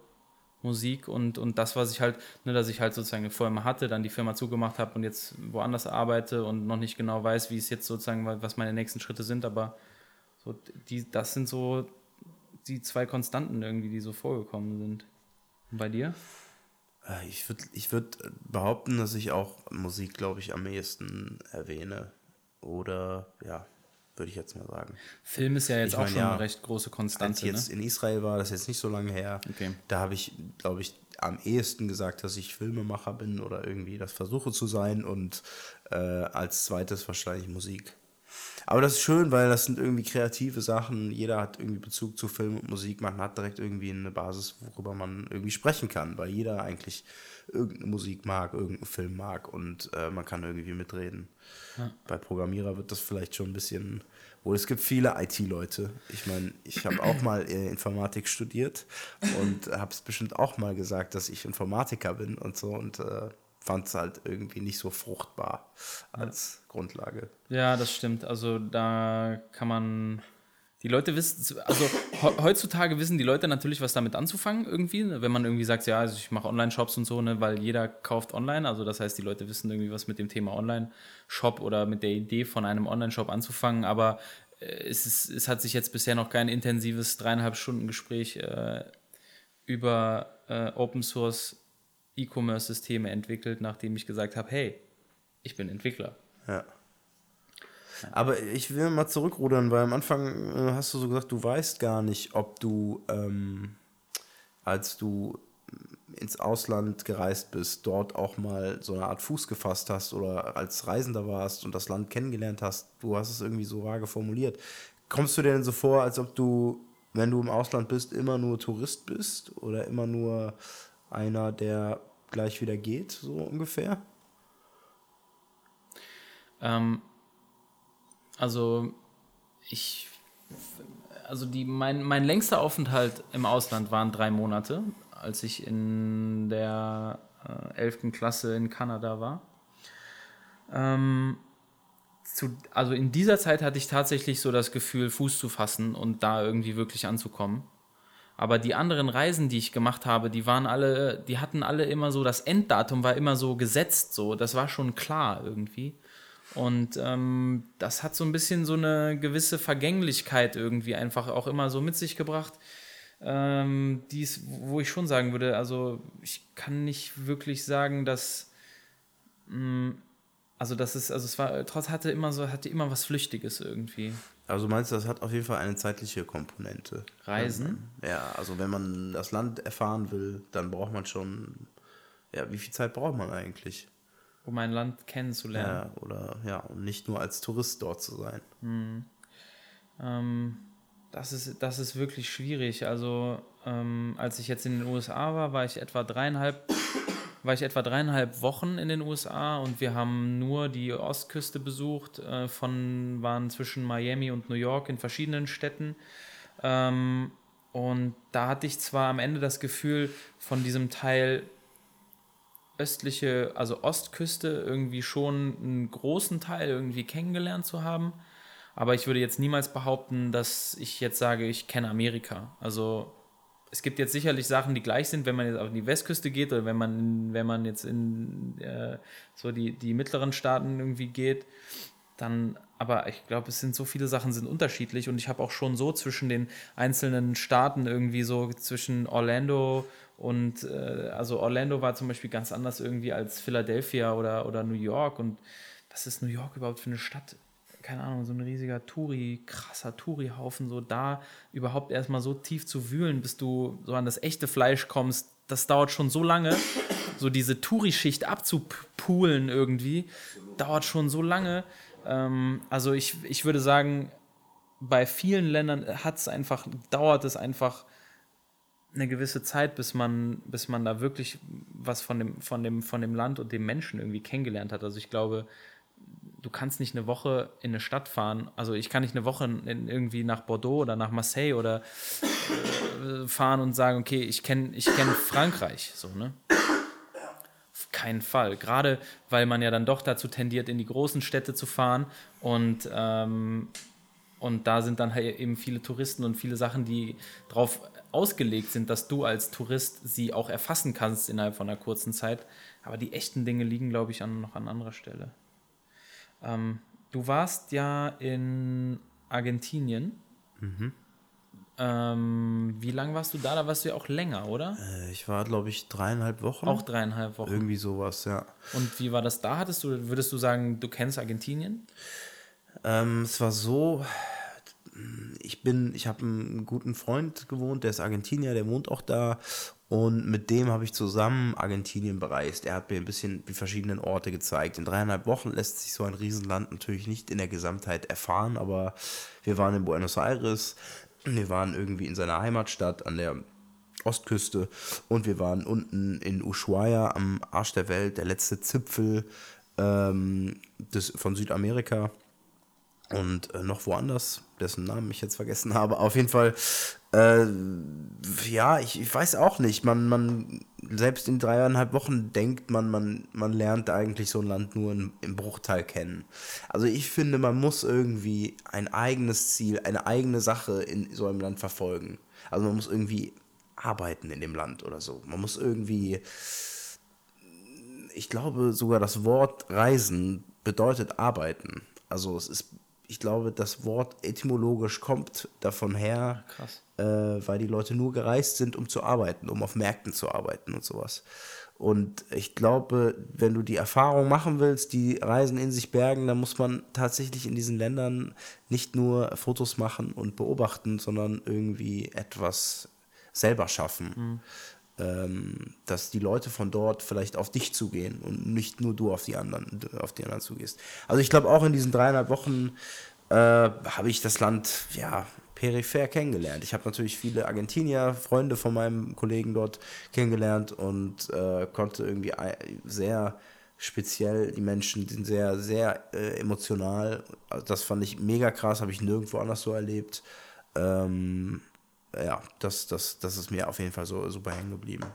Musik und, und das, was ich halt, ne, dass ich halt sozusagen eine Firma hatte, dann die Firma zugemacht habe und jetzt woanders arbeite und noch nicht genau weiß, wie es jetzt sozusagen, was meine nächsten Schritte sind, aber so die, das sind so die zwei Konstanten irgendwie, die so vorgekommen sind. Und bei dir? Äh, ich würde ich würd behaupten, dass ich auch Musik, glaube ich, am ehesten erwähne. Oder, ja, würde ich jetzt mal sagen. Film ist ja jetzt ich auch mein, schon ja, eine recht große Konstante. Als ich jetzt ne? in Israel war, das ist jetzt nicht so lange her, okay. da habe ich, glaube ich, am ehesten gesagt, dass ich Filmemacher bin oder irgendwie das versuche zu sein und äh, als zweites wahrscheinlich Musik. Aber das ist schön, weil das sind irgendwie kreative Sachen. Jeder hat irgendwie Bezug zu Film und Musik. Man hat direkt irgendwie eine Basis, worüber man irgendwie sprechen kann, weil jeder eigentlich irgendeine Musik mag, irgendeinen Film mag und äh, man kann irgendwie mitreden. Ja. Bei Programmierer wird das vielleicht schon ein bisschen, wohl es gibt viele IT-Leute. Ich meine, ich habe auch mal äh, Informatik studiert und habe es bestimmt auch mal gesagt, dass ich Informatiker bin und so und äh, fand es halt irgendwie nicht so fruchtbar als ja. Grundlage. Ja, das stimmt. Also da kann man. Die Leute wissen, also heutzutage wissen die Leute natürlich, was damit anzufangen irgendwie, ne? wenn man irgendwie sagt, ja, also ich mache Online-Shops und so, ne, weil jeder kauft online. Also das heißt, die Leute wissen irgendwie, was mit dem Thema Online-Shop oder mit der Idee von einem Online-Shop anzufangen. Aber äh, es, ist, es hat sich jetzt bisher noch kein intensives dreieinhalb Stunden Gespräch äh, über äh, Open Source E-Commerce-Systeme entwickelt, nachdem ich gesagt habe, hey, ich bin Entwickler. Ja. Aber ich will mal zurückrudern, weil am Anfang äh, hast du so gesagt, du weißt gar nicht, ob du, ähm, als du ins Ausland gereist bist, dort auch mal so eine Art Fuß gefasst hast oder als Reisender warst und das Land kennengelernt hast. Du hast es irgendwie so vage formuliert. Kommst du dir denn so vor, als ob du, wenn du im Ausland bist, immer nur Tourist bist oder immer nur einer, der gleich wieder geht, so ungefähr? Ähm, also ich, also die, mein, mein längster Aufenthalt im Ausland waren drei Monate, als ich in der äh, 11. Klasse in Kanada war. Ähm, zu, also in dieser Zeit hatte ich tatsächlich so das Gefühl, Fuß zu fassen und da irgendwie wirklich anzukommen. Aber die anderen Reisen, die ich gemacht habe, die waren alle, die hatten alle immer so, das Enddatum war immer so gesetzt, so, das war schon klar irgendwie. Und ähm, das hat so ein bisschen so eine gewisse Vergänglichkeit irgendwie einfach auch immer so mit sich gebracht, ähm, dies, wo ich schon sagen würde, also ich kann nicht wirklich sagen, dass mh, mm, Also das ist, also es war, trotz hatte immer so, hatte immer was Flüchtiges irgendwie. Also meinst du, das hat auf jeden Fall eine zeitliche Komponente? Reisen? Ja, also wenn man das Land erfahren will, dann braucht man schon, ja, wie viel Zeit braucht man eigentlich? Um ein Land kennenzulernen. Ja, oder ja, und nicht nur als Tourist dort zu sein. Ähm, das, ist, das ist wirklich schwierig. Also, ähm, als ich jetzt in den USA war, war ich etwa dreieinhalb, war ich etwa dreieinhalb Wochen in den USA und wir haben nur die Ostküste besucht, äh, von, waren zwischen Miami und New York in verschiedenen Städten. Ähm, und da hatte ich zwar am Ende das Gefühl, von diesem Teil östliche, also Ostküste irgendwie schon einen großen Teil irgendwie kennengelernt zu haben. Aber ich würde jetzt niemals behaupten, dass ich jetzt sage, ich kenne Amerika. Also es gibt jetzt sicherlich Sachen, die gleich sind, wenn man jetzt auf die Westküste geht oder wenn man, wenn man jetzt in äh, so die, die mittleren Staaten irgendwie geht, dann, aber ich glaube, es sind so viele Sachen sind unterschiedlich und ich habe auch schon so zwischen den einzelnen Staaten irgendwie so zwischen Orlando und äh, also Orlando war zum Beispiel ganz anders irgendwie als Philadelphia oder, oder New York und was ist New York überhaupt für eine Stadt? Keine Ahnung, so ein riesiger Touri, krasser Touri-Haufen, so da überhaupt erstmal so tief zu wühlen, bis du so an das echte Fleisch kommst, das dauert schon so lange. So diese Touri-Schicht abzupulen irgendwie, dauert schon so lange. Ähm, also ich, ich würde sagen, bei vielen Ländern hat es einfach, dauert es einfach eine gewisse Zeit, bis man, bis man da wirklich was von dem, von, dem, von dem Land und dem Menschen irgendwie kennengelernt hat. Also ich glaube, du kannst nicht eine Woche in eine Stadt fahren. Also ich kann nicht eine Woche in, irgendwie nach Bordeaux oder nach Marseille oder äh, fahren und sagen, okay, ich kenne ich kenn Frankreich. So, ne? Auf keinen Fall. Gerade weil man ja dann doch dazu tendiert, in die großen Städte zu fahren und ähm, und da sind dann halt eben viele Touristen und viele Sachen, die darauf ausgelegt sind, dass du als Tourist sie auch erfassen kannst innerhalb von einer kurzen Zeit. Aber die echten Dinge liegen, glaube ich, an, noch an anderer Stelle. Ähm, du warst ja in Argentinien. Ähm, wie lange warst du da? Da warst du ja auch länger, oder? Äh, Ich war, glaube ich, dreieinhalb Wochen. Auch dreieinhalb Wochen. Irgendwie sowas, ja. Und wie war das da? Hattest du, würdest du sagen, du kennst Argentinien? Ähm, es war so, ich bin, ich habe einen guten Freund gewohnt, der ist Argentinier, der wohnt auch da und mit dem habe ich zusammen Argentinien bereist. Er hat mir ein bisschen die verschiedenen Orte gezeigt. In dreieinhalb Wochen lässt sich so ein Riesenland natürlich nicht in der Gesamtheit erfahren, aber wir waren in Buenos Aires, wir waren irgendwie in seiner Heimatstadt an der Ostküste und wir waren unten in Ushuaia am Arsch der Welt, der letzte Zipfel ähm, des, von Südamerika und äh, noch woanders, dessen Namen ich jetzt vergessen habe. Auf jeden Fall, äh, ja, ich, ich weiß auch nicht. Man, man, selbst in dreieinhalb Wochen denkt man, man, man lernt eigentlich so ein Land nur im, im Bruchteil kennen. Also ich finde, man muss irgendwie ein eigenes Ziel, eine eigene Sache in so einem Land verfolgen. Also man muss irgendwie arbeiten in dem Land oder so. Man muss irgendwie, ich glaube sogar das Wort Reisen bedeutet arbeiten. Also es ist, ich glaube, das Wort etymologisch kommt davon her, äh, weil die Leute nur gereist sind, um zu arbeiten, um auf Märkten zu arbeiten und sowas. Und ich glaube, wenn du die Erfahrung machen willst, die Reisen in sich bergen, dann muss man tatsächlich in diesen Ländern nicht nur Fotos machen und beobachten, sondern irgendwie etwas selber schaffen. Ähm, dass die Leute von dort vielleicht auf dich zugehen und nicht nur du auf die anderen, auf die anderen zugehst. Also ich glaube auch in diesen dreieinhalb Wochen äh, habe ich das Land ja peripher kennengelernt. Ich habe natürlich viele Argentinier, Freunde von meinem Kollegen dort kennengelernt und äh, konnte irgendwie sehr speziell, die Menschen sind sehr, sehr äh, emotional. Also das fand ich mega krass, habe ich nirgendwo anders so erlebt. Ähm, ja, das, das, das ist mir auf jeden Fall so super hängen geblieben.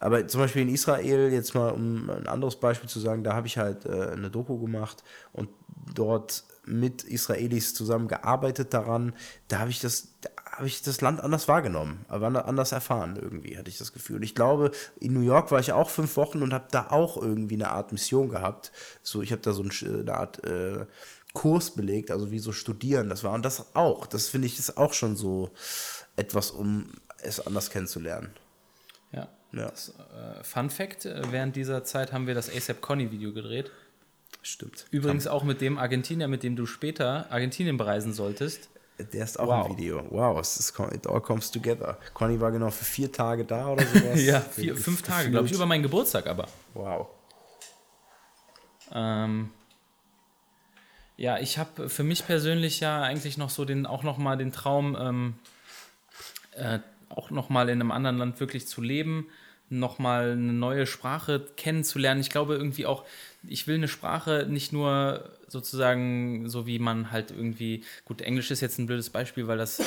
Aber zum Beispiel in Israel, jetzt mal um ein anderes Beispiel zu sagen, da habe ich halt äh, eine Doku gemacht und dort mit Israelis zusammen gearbeitet daran. Da habe ich das, da habe ich das Land anders wahrgenommen, aber anders erfahren irgendwie, hatte ich das Gefühl. Ich glaube, in New York war ich auch fünf Wochen und habe da auch irgendwie eine Art Mission gehabt. So, ich habe da so ein, eine Art äh, Kurs belegt, also wie so studieren das war. Und das auch, das finde ich ist auch schon so etwas, um es anders kennenzulernen. Ja. Ja. Das, äh, Fun Fact: äh, Während dieser Zeit haben wir das ASAP Conny Video gedreht. Stimmt. Übrigens auch mit dem Argentinier, mit dem du später Argentinien bereisen solltest. Der ist auch Wow. im Video. Wow, es ist, it all comes together. Conny war genau für vier Tage da oder sowas. Ja, vier, fünf Tage, glaube ich, über meinen Geburtstag aber. Wow. Ähm, ja, ich habe für mich persönlich ja eigentlich noch so den, auch noch mal den Traum, ähm, äh, auch noch mal in einem anderen Land wirklich zu leben, noch mal eine neue Sprache kennenzulernen. Ich glaube irgendwie auch, ich will eine Sprache nicht nur sozusagen so wie man halt irgendwie, gut, Englisch ist jetzt ein blödes Beispiel, weil das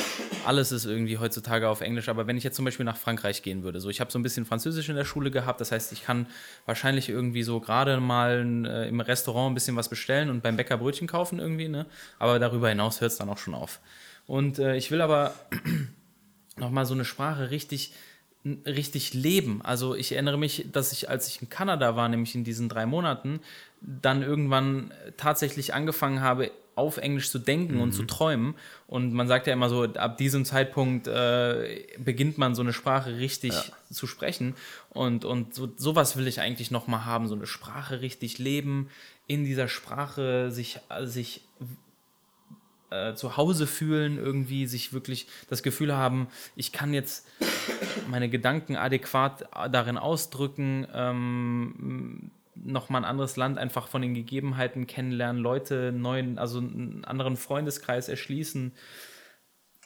alles ist irgendwie heutzutage auf Englisch, aber wenn ich jetzt zum Beispiel nach Frankreich gehen würde, so ich habe so ein bisschen Französisch in der Schule gehabt, das heißt, ich kann wahrscheinlich irgendwie so gerade mal äh, im Restaurant ein bisschen was bestellen und beim Bäcker Brötchen kaufen irgendwie, ne? aber darüber hinaus hört es dann auch schon auf. Und äh, ich will aber nochmal so eine Sprache richtig richtig leben. Also ich erinnere mich, dass ich, als ich in Kanada war, nämlich in diesen drei Monaten, dann irgendwann tatsächlich angefangen habe, auf Englisch zu denken und zu träumen. Und man sagt ja immer so, ab diesem Zeitpunkt äh, beginnt man so eine Sprache richtig zu sprechen. Und, und so, sowas will ich eigentlich nochmal haben, so eine Sprache richtig leben, in dieser Sprache sich, sich äh, zu Hause fühlen, irgendwie sich wirklich das Gefühl haben, ich kann jetzt meine Gedanken adäquat darin ausdrücken, ähm, nochmal ein anderes Land einfach von den Gegebenheiten kennenlernen, Leute neuen, also einen anderen Freundeskreis erschließen,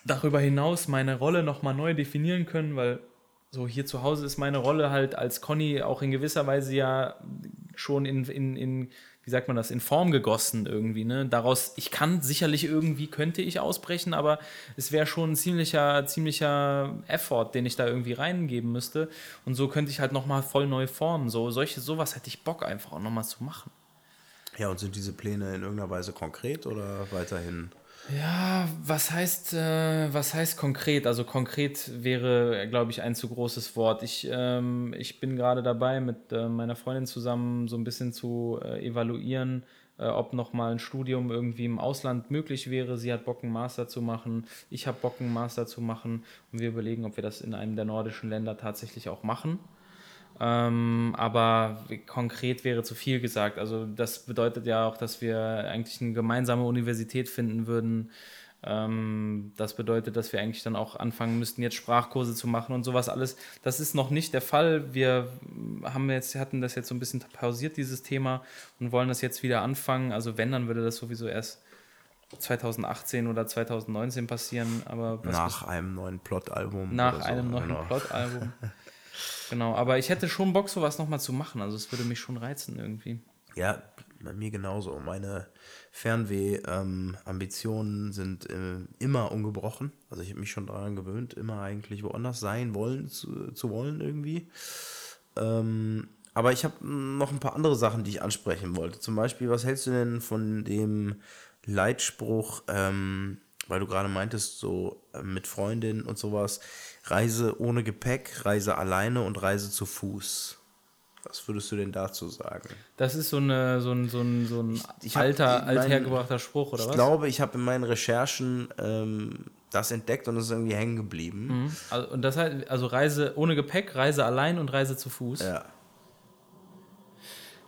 darüber hinaus meine Rolle nochmal neu definieren können, weil so hier zu Hause ist meine Rolle halt als Conny auch in gewisser Weise ja schon in, in, in wie sagt man das, in Form gegossen irgendwie. Ne? Daraus, ich kann sicherlich irgendwie, könnte ich ausbrechen, aber es wäre schon ein ziemlicher, ziemlicher Effort, den ich da irgendwie reingeben müsste. Und so könnte ich halt nochmal voll neu formen. So, solche, sowas hätte ich Bock einfach auch nochmal zu machen. Ja, und sind diese Pläne in irgendeiner Weise konkret oder weiterhin? Ja, was heißt, äh, was heißt konkret? Also konkret wäre, glaube ich, ein zu großes Wort. Ich, ähm, ich bin gerade dabei, mit äh, meiner Freundin zusammen so ein bisschen zu äh, evaluieren, äh, ob nochmal ein Studium irgendwie im Ausland möglich wäre. Sie hat Bock, einen Master zu machen. Ich habe Bock, einen Master zu machen. Und wir überlegen, ob wir das in einem der nordischen Länder tatsächlich auch machen. Ähm, aber konkret wäre zu viel gesagt. Also das bedeutet ja auch, dass wir eigentlich eine gemeinsame Universität finden würden. Ähm, das bedeutet, dass wir eigentlich dann auch anfangen müssten, jetzt Sprachkurse zu machen und sowas alles. Das ist noch nicht der Fall. Wir haben jetzt, hatten das jetzt so ein bisschen pausiert, dieses Thema, und wollen das jetzt wieder anfangen. Also wenn, dann würde das sowieso erst 2018 oder 2019 passieren. Aber Nach einem neuen Plot-Album. nach so, einem neuen genau. Plot-Album. genau, aber ich hätte schon Bock, sowas nochmal zu machen. Also es würde mich schon reizen irgendwie. Ja, bei mir genauso. Meine Fernweh-Ambitionen sind äh, immer ungebrochen. Also ich habe mich schon daran gewöhnt, immer eigentlich woanders sein wollen, zu, zu wollen irgendwie. Ähm, aber ich habe noch ein paar andere Sachen, die ich ansprechen wollte. Zum Beispiel, was hältst du denn von dem Leitspruch, ähm, weil du gerade meintest, so äh, mit Freundin und sowas, Reise ohne Gepäck, Reise alleine und Reise zu Fuß. Was würdest du denn dazu sagen? Das ist so, eine, so ein, so ein, so ein ich alter, ich mein- althergebrachter Spruch, oder ich was? glaube, ich habe in meinen Recherchen ähm, das entdeckt und es ist irgendwie hängen geblieben. Mhm. Also, und das heißt, also Reise ohne Gepäck, Reise allein und Reise zu Fuß. Ja.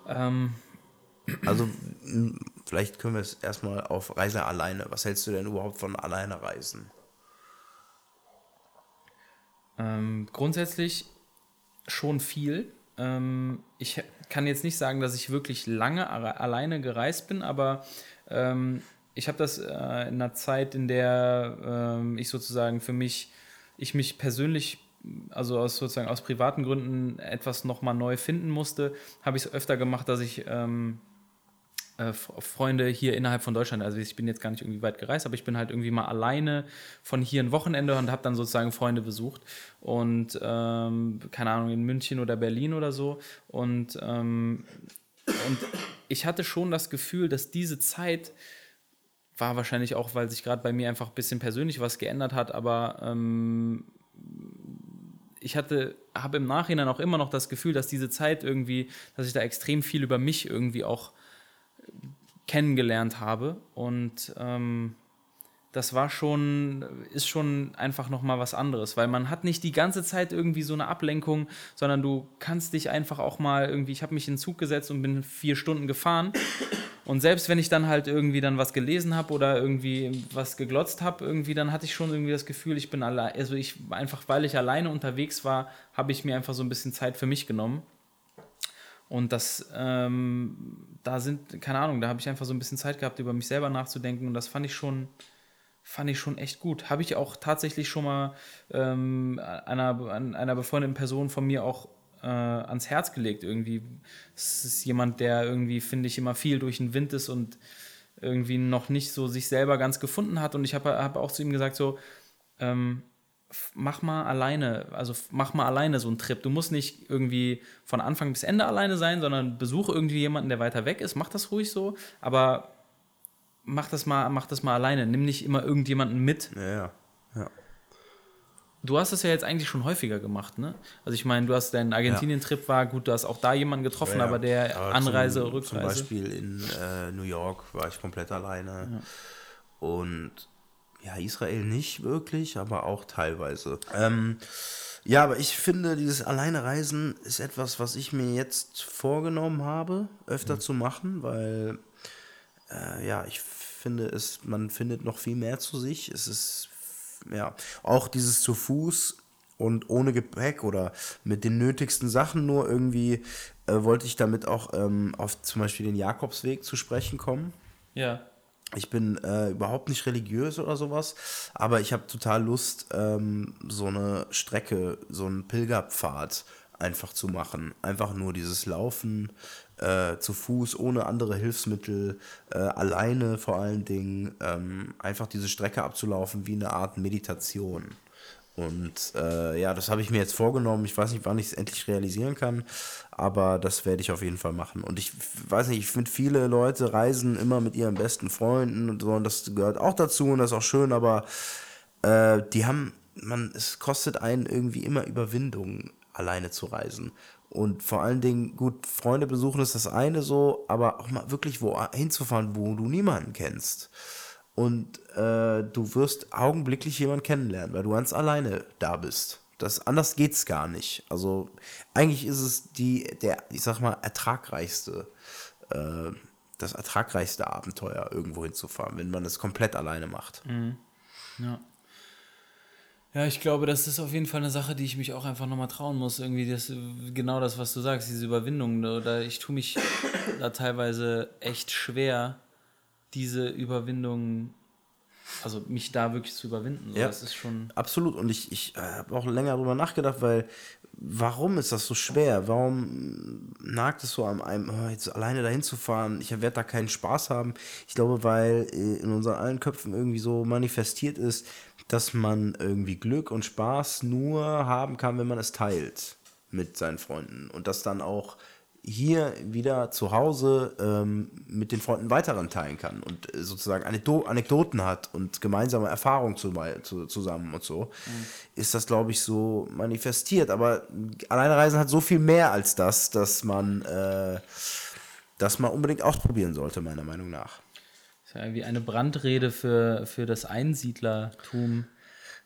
Ähm, Also vielleicht können wir es erstmal auf Reise alleine. Was hältst du denn überhaupt von alleine reisen? Ähm, grundsätzlich schon viel. Ähm, ich kann jetzt nicht sagen, dass ich wirklich lange alleine gereist bin, aber ähm, ich habe das äh, in einer Zeit, in der ähm, ich sozusagen für mich, ich mich persönlich, also aus sozusagen aus privaten Gründen etwas nochmal neu finden musste, habe ich es öfter gemacht, dass ich ähm, äh, Freunde hier innerhalb von Deutschland. Also ich bin jetzt gar nicht irgendwie weit gereist, aber ich bin halt irgendwie mal alleine von hier ein Wochenende und habe dann sozusagen Freunde besucht. Und ähm, keine Ahnung, in München oder Berlin oder so. Und, ähm, und ich hatte schon das Gefühl, dass diese Zeit war wahrscheinlich auch, weil sich gerade bei mir einfach ein bisschen persönlich was geändert hat, aber ähm, ich hatte, habe im Nachhinein auch immer noch das Gefühl, dass diese Zeit irgendwie, dass ich da extrem viel über mich irgendwie auch kennengelernt habe und ähm, das war schon, ist schon einfach nochmal was anderes, weil man hat nicht die ganze Zeit irgendwie so eine Ablenkung, sondern du kannst dich einfach auch mal irgendwie, ich habe mich in den Zug gesetzt und bin vier Stunden gefahren Und selbst wenn ich dann halt irgendwie dann was gelesen habe oder irgendwie was geglotzt habe, irgendwie, dann hatte ich schon irgendwie das Gefühl, ich bin allein, also ich einfach, weil ich alleine unterwegs war, habe ich mir einfach so ein bisschen Zeit für mich genommen. Und das, ähm, da sind, keine Ahnung, da habe ich einfach so ein bisschen Zeit gehabt, über mich selber nachzudenken und das fand ich schon, fand ich schon echt gut. Habe ich auch tatsächlich schon mal ähm, einer, einer befreundeten Person von mir auch äh, ans Herz gelegt. Irgendwie, es ist jemand, der irgendwie, finde ich, immer viel durch den Wind ist und irgendwie noch nicht so sich selber ganz gefunden hat. Und ich habe hab auch zu ihm gesagt, so, ähm, mach mal alleine, also mach mal alleine so einen Trip. Du musst nicht irgendwie von Anfang bis Ende alleine sein, sondern besuche irgendwie jemanden, der weiter weg ist. Mach das ruhig so, aber mach das mal, mach das mal alleine. Nimm nicht immer irgendjemanden mit. Ja, ja. ja. Du hast das ja jetzt eigentlich schon häufiger gemacht, ne? Also ich meine, du hast deinen Argentinien-Trip war gut, du hast auch da jemanden getroffen, Ja, aber der aber Anreise, zum, Rückreise. Zum Beispiel in äh, New York war ich komplett alleine. Und ja, Israel nicht wirklich, aber auch teilweise. Ähm, ja, aber ich finde, dieses Alleinereisen ist etwas, was ich mir jetzt vorgenommen habe, öfter Mhm. zu machen, weil äh, ja, ich finde es, man findet noch viel mehr zu sich. Es ist ja auch dieses zu Fuß und ohne Gepäck oder mit den nötigsten Sachen nur irgendwie äh, wollte ich damit auch ähm, auf zum Beispiel den Jakobsweg zu sprechen kommen. Ja. Ich bin äh, überhaupt nicht religiös oder sowas, aber ich habe total Lust, ähm, so eine Strecke, so einen Pilgerpfad einfach zu machen. Einfach nur dieses Laufen äh, zu Fuß, ohne andere Hilfsmittel, äh, alleine vor allen Dingen, ähm, einfach diese Strecke abzulaufen wie eine Art Meditation. Und äh, ja, das habe ich mir jetzt vorgenommen. Ich weiß nicht, wann ich es endlich realisieren kann, aber das werde ich auf jeden Fall machen. Und ich weiß nicht, ich finde, viele Leute reisen immer mit ihren besten Freunden und so, und das gehört auch dazu und das ist auch schön, aber äh, die haben, man, es kostet einen irgendwie immer Überwindung, alleine zu reisen. Und vor allen Dingen, gut, Freunde besuchen ist das eine so, aber auch mal wirklich wo hinzufahren, wo du niemanden kennst. Und äh, du wirst augenblicklich jemanden kennenlernen, weil du ganz alleine da bist. Das, anders geht's gar nicht. Also eigentlich ist es die, der, ich sag mal, ertragreichste, äh, das ertragreichste Abenteuer, irgendwo hinzufahren, wenn man es komplett alleine macht. Ja. Ja, ich glaube, das ist auf jeden Fall eine Sache, die ich mich auch einfach nochmal trauen muss. Irgendwie das, genau das, was du sagst, diese Überwindung. Oder ich tue mich da teilweise echt schwer, diese Überwindung, also mich da wirklich zu überwinden. So, Ja. Das ist schon. Absolut. Und ich, ich äh, habe auch länger darüber nachgedacht, weil warum ist das so schwer? Warum nagt es so an einem, oh, jetzt alleine dahin zu fahren? Ich werde da keinen Spaß haben. Ich glaube, weil äh, in unseren allen Köpfen irgendwie so manifestiert ist, dass man irgendwie Glück und Spaß nur haben kann, wenn man es teilt mit seinen Freunden. Und das dann auch hier wieder zu Hause ähm, mit den Freunden weiteren teilen kann und äh, sozusagen Anekdo Anekdoten hat und gemeinsame Erfahrungen zu, zu, zusammen und so, ist das, glaube ich, so manifestiert. Aber Alleinreisen hat so viel mehr als das, dass man, äh, dass man unbedingt ausprobieren sollte, meiner Meinung nach. ist ja wie eine Brandrede für, für das Einsiedlertum.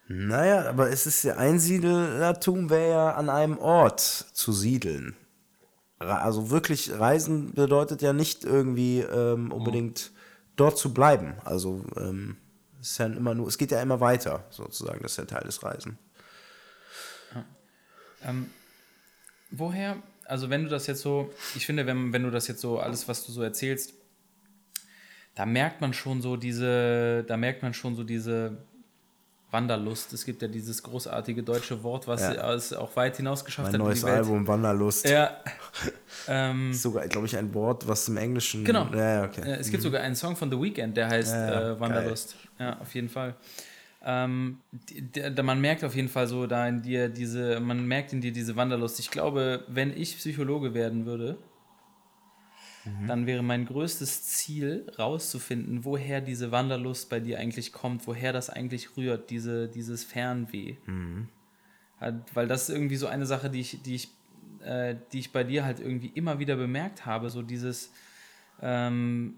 Naja, aber es ist ja Einsiedlertum wäre ja an einem Ort zu siedeln. Also wirklich reisen bedeutet ja nicht irgendwie ähm, unbedingt dort zu bleiben. Also ähm, es ist ja immer nur, es geht ja immer weiter, sozusagen, das ist ja Teil des Reisen. Ähm, woher, also wenn du das jetzt so, ich finde, wenn, wenn du das jetzt so, alles, was du so erzählst, da merkt man schon so diese, da merkt man schon so diese Wanderlust. Es gibt ja dieses großartige deutsche Wort, was Ja. es auch weit hinaus geschafft Mein hat. in neues. Album Wanderlust. Ja. ähm, Ist sogar, glaube ich, ein Wort, was im Englischen. Genau. Ja, okay. Es gibt sogar einen Song von The Weeknd, der heißt Ja, äh, Wanderlust. Ja, auf jeden Fall. Ähm, der, der, man merkt auf jeden Fall so da in dir diese, man merkt in dir diese Wanderlust. Ich glaube, wenn ich Psychologe werden würde, dann wäre mein größtes Ziel, rauszufinden, woher diese Wanderlust bei dir eigentlich kommt, woher das eigentlich rührt, diese, dieses Fernweh. Halt, Weil das ist irgendwie so eine Sache, die ich, die ich, äh, die ich bei dir halt irgendwie immer wieder bemerkt habe, so dieses ähm,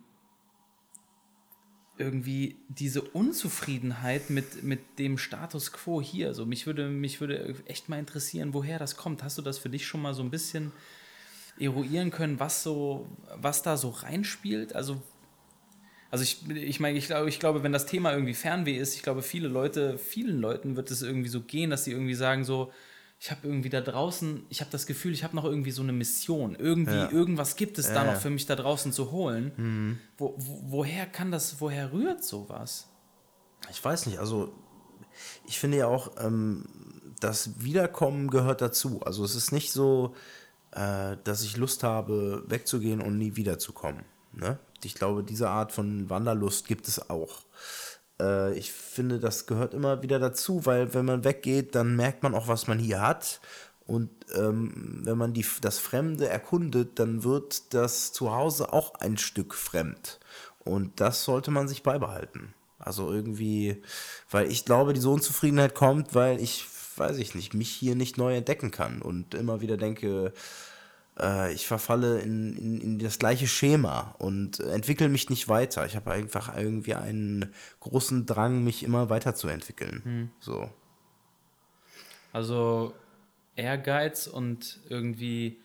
irgendwie diese Unzufriedenheit mit, mit dem Status quo hier. So, mich würde, mich würde echt mal interessieren, woher das kommt. Hast du das für dich schon mal so ein bisschen eruieren können, was so, was da so reinspielt? Also Also ich, ich meine, ich glaube, ich glaube, wenn das Thema irgendwie Fernweh ist, ich glaube, viele Leute, vielen Leuten wird es irgendwie so gehen, dass sie irgendwie sagen so, ich habe irgendwie da draußen, ich habe das Gefühl, ich habe noch irgendwie so eine Mission. Irgendwie, Ja. irgendwas gibt es da ja. noch für mich da draußen zu holen. Wo, wo, woher kann das, woher rührt sowas? Ich weiß nicht, also ich finde ja auch, ähm, das Wiederkommen gehört dazu. Also es ist nicht so, äh, dass ich Lust habe, wegzugehen und nie wiederzukommen. Ne? Ich glaube, diese Art von Wanderlust gibt es auch. Äh, ich finde, das gehört immer wieder dazu, weil wenn man weggeht, dann merkt man auch, was man hier hat. Und ähm, wenn man die, das Fremde erkundet, dann wird das Zuhause auch ein Stück fremd. Und das sollte man sich beibehalten. Also irgendwie, weil ich glaube, diese Unzufriedenheit kommt, weil ich, weiß ich nicht, mich hier nicht neu entdecken kann und immer wieder denke, äh, ich verfalle in, in, in das gleiche Schema und entwickle mich nicht weiter. Ich habe einfach irgendwie einen großen Drang, mich immer weiterzuentwickeln. So. Also Ehrgeiz und irgendwie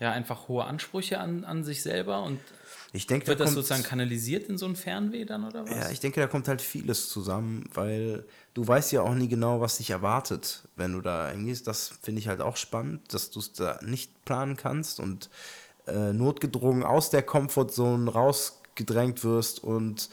ja einfach hohe Ansprüche an, an sich selber und Ich denke, wird da das kommt- sozusagen kanalisiert in so ein Fernweh dann oder was? Ja, ich denke, da kommt halt vieles zusammen, weil du weißt ja auch nie genau, was dich erwartet, wenn du da hingehst. Das finde ich halt auch spannend, dass du es da nicht planen kannst und äh, notgedrungen aus der Comfortzone rausgedrängt wirst und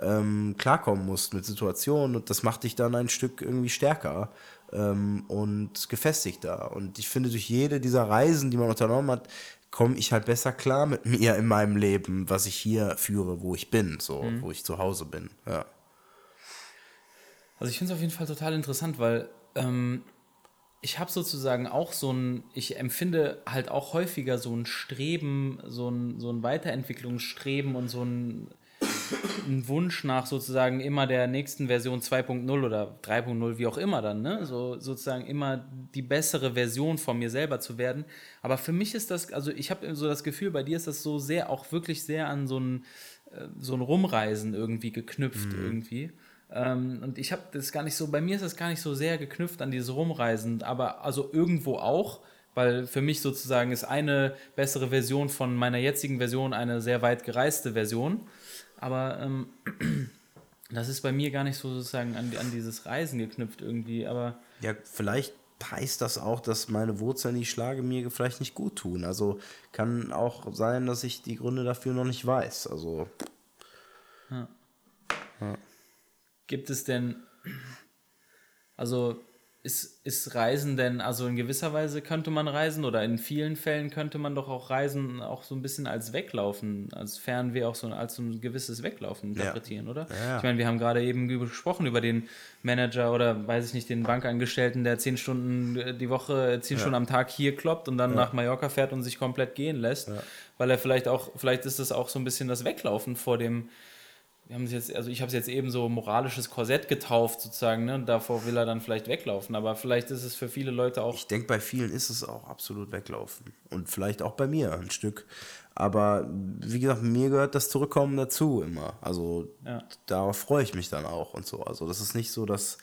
ähm, klarkommen musst mit Situationen und das macht dich dann ein Stück irgendwie stärker ähm, und gefestigter. Und ich finde, durch jede dieser Reisen, die man unternommen hat, komme ich halt besser klar mit mir in meinem Leben, was ich hier führe, wo ich bin, so, wo ich zu Hause bin. Ja. Also ich finde es auf jeden Fall total interessant, weil ähm, ich habe sozusagen auch so ein, ich empfinde halt auch häufiger so ein Streben, so ein, so ein Weiterentwicklungsstreben und so ein, ein Wunsch nach sozusagen immer der nächsten Version 2.0 oder 3.0, wie auch immer dann, ne? So sozusagen immer die bessere Version von mir selber zu werden. Aber für mich ist das, also ich habe so das Gefühl, bei dir ist das so sehr, auch wirklich sehr an so ein, äh, so ein Rumreisen irgendwie geknüpft irgendwie. Ähm, und ich habe das gar nicht so, bei mir ist das gar nicht so sehr geknüpft an dieses Rumreisen, aber also irgendwo auch, weil für mich sozusagen ist eine bessere Version von meiner jetzigen Version eine sehr weit gereiste Version. Aber ähm, das ist bei mir gar nicht so sozusagen an, an dieses Reisen geknüpft irgendwie, aber ja, vielleicht heißt das auch, dass meine Wurzeln, die ich schlage, mir vielleicht nicht gut tun. Also kann auch sein, dass ich die Gründe dafür noch nicht weiß. Also Gibt es denn, also ist, ist Reisen denn, also in gewisser Weise könnte man reisen oder in vielen Fällen könnte man doch auch Reisen auch so ein bisschen als Weglaufen, als Fernweh auch so als so ein gewisses Weglaufen interpretieren, oder? Ja, ja. Ich meine, wir haben gerade eben über- gesprochen über den Manager oder weiß ich nicht, den Bankangestellten, der zehn Stunden äh, die Woche, zehn Stunden am Tag hier kloppt und dann nach Mallorca fährt und sich komplett gehen lässt, weil er vielleicht auch, vielleicht ist es auch so ein bisschen das Weglaufen vor dem wir haben es jetzt, also ich habe es jetzt eben so moralisches Korsett getauft sozusagen, ne? Und davor will er dann vielleicht weglaufen. Aber vielleicht ist es für viele Leute auch. ich denke, bei vielen ist es auch absolut weglaufen. Und vielleicht auch bei mir ein Stück. Aber wie gesagt, mir gehört das Zurückkommen dazu immer. Also Ja. darauf freue ich mich dann auch und so. Also das ist nicht so, dass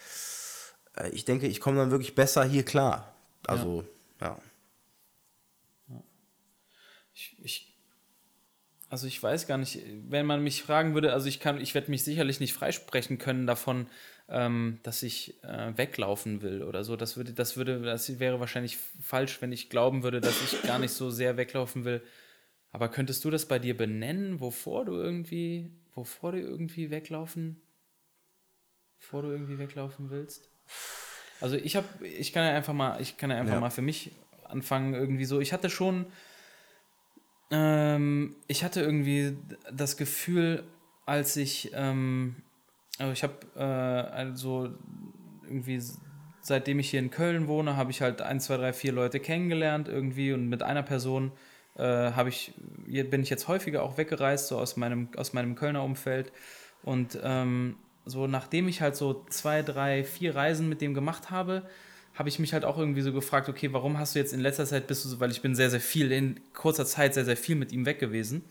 äh, ich denke, ich komme dann wirklich besser hier klar. Also, ja. Ich, ich, also ich weiß gar nicht, wenn man mich fragen würde, also ich kann, ich werde mich sicherlich nicht freisprechen können davon, ähm, dass ich äh, weglaufen will oder so. Das würde, das würde, das wäre wahrscheinlich falsch, wenn ich glauben würde, dass ich gar nicht so sehr weglaufen will. Aber könntest du das bei dir benennen, wovor du irgendwie, wovor du irgendwie weglaufen, bevor du irgendwie weglaufen willst? Also ich habe, ich kann ja einfach mal, ich kann ja einfach Ja. mal für mich anfangen irgendwie so. Ich hatte schon, ähm, ich hatte irgendwie das Gefühl, als ich, ähm, also ich habe äh, also irgendwie seitdem ich hier in Köln wohne, habe ich halt ein, zwei, drei, vier Leute kennengelernt irgendwie und mit einer Person äh, habe ich, bin ich jetzt häufiger auch weggereist, so aus meinem, aus meinem Kölner Umfeld. Und ähm, so nachdem ich halt so zwei, drei, vier Reisen mit dem gemacht habe, habe ich mich halt auch irgendwie so gefragt, okay, warum hast du jetzt in letzter Zeit bist du so, weil ich bin sehr, sehr viel, in kurzer Zeit sehr, sehr viel mit ihm weg gewesen.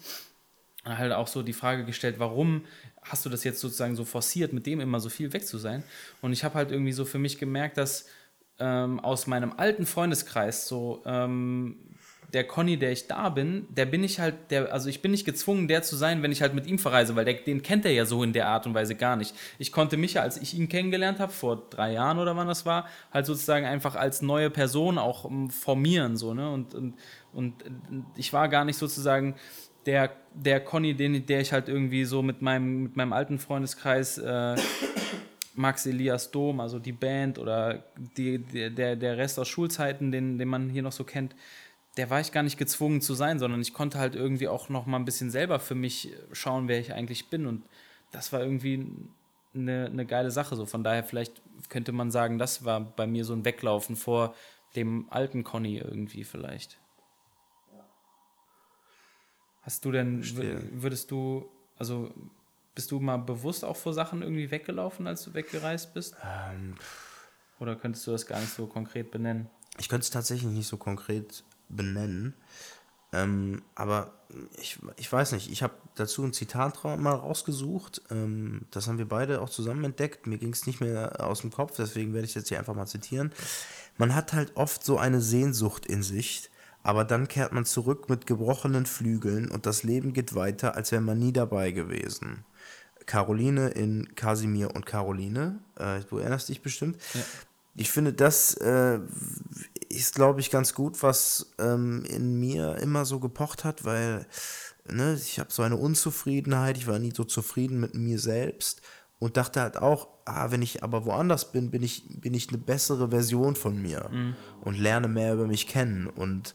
Und halt auch so die Frage gestellt, warum hast du das jetzt sozusagen so forciert, mit dem immer so viel weg zu sein? Und ich habe halt irgendwie so für mich gemerkt, dass ähm, aus meinem alten Freundeskreis so ähm, der Conny, der ich da bin, der bin ich halt, der, also ich bin nicht gezwungen, der zu sein, wenn ich halt mit ihm verreise, weil der, den kennt er ja so in der Art und Weise gar nicht. Ich konnte mich ja, als ich ihn kennengelernt habe, vor drei Jahren oder wann das war, halt sozusagen einfach als neue Person auch um, formieren, so, ne? Und, und, und ich war gar nicht sozusagen der, der Conny, den, der ich halt irgendwie so mit meinem, mit meinem alten Freundeskreis äh, Max Elias Dom, also die Band oder die, der, der Rest aus Schulzeiten, den, den man hier noch so kennt, der war ich gar nicht gezwungen zu sein, sondern ich konnte halt irgendwie auch noch mal ein bisschen selber für mich schauen, wer ich eigentlich bin. Und das war irgendwie eine, eine geile Sache. So von daher vielleicht könnte man sagen, das war bei mir so ein Weglaufen vor dem alten Conny irgendwie vielleicht. Hast du denn, würdest du, also bist du mal bewusst auch vor Sachen irgendwie weggelaufen, als du weggereist bist? Ähm, Oder könntest du das gar nicht so konkret benennen? Ich könnte es tatsächlich nicht so konkret benennen. Ähm, aber ich, ich weiß nicht, ich habe dazu ein Zitat mal rausgesucht. Ähm, das haben wir beide auch zusammen entdeckt. Mir ging es nicht mehr aus dem Kopf, deswegen werde ich jetzt hier einfach mal zitieren. Man hat halt oft so eine Sehnsucht in sich, aber dann kehrt man zurück mit gebrochenen Flügeln und das Leben geht weiter, als wäre man nie dabei gewesen. Caroline in Casimir und Caroline. Äh, du erinnerst dich bestimmt. Ja. Ich finde, das äh, ist, glaube ich, ganz gut, was ähm, in mir immer so gepocht hat, weil ne, ich habe so eine Unzufriedenheit, ich war nie so zufrieden mit mir selbst und dachte halt auch, ah, wenn ich aber woanders bin, bin ich, bin ich eine bessere Version von mir mhm. und lerne mehr über mich kennen und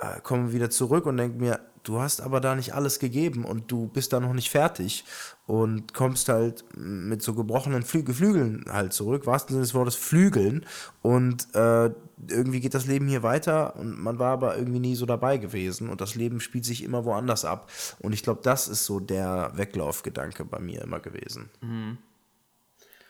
äh, komme wieder zurück und denke mir, du hast aber da nicht alles gegeben und du bist da noch nicht fertig und kommst halt mit so gebrochenen Flü Geflügeln halt zurück, wahrsten Sinne des Wortes Flügeln und äh, irgendwie geht das Leben hier weiter und man war aber irgendwie nie so dabei gewesen und das Leben spielt sich immer woanders ab und ich glaube, das ist so der Weglaufgedanke bei mir immer gewesen. Mhm.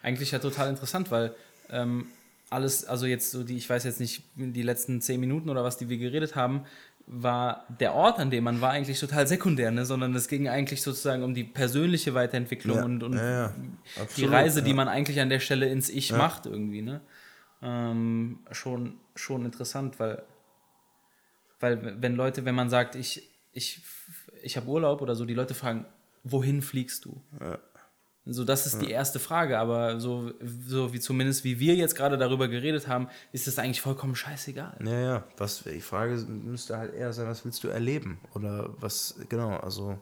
Eigentlich ja total interessant, weil ähm, alles, also jetzt so die, ich weiß jetzt nicht, die letzten zehn Minuten oder was, die wir geredet haben, war der Ort, an dem man war, eigentlich total sekundär, ne? sondern es ging eigentlich sozusagen um die persönliche Weiterentwicklung ja, und, und ja, ja. die Reise, die man eigentlich an der Stelle ins Ich macht irgendwie. Ne? Ähm, schon, schon interessant, weil, weil wenn Leute, wenn man sagt, ich, ich, ich habe Urlaub oder so, die Leute fragen, wohin fliegst du? So, das ist ja. die erste Frage, aber so, so wie zumindest wie wir jetzt gerade darüber geredet haben, ist es eigentlich vollkommen scheißegal. Ja, ja. Was, die Frage müsste halt eher sein, was willst du erleben? Oder was, genau, also.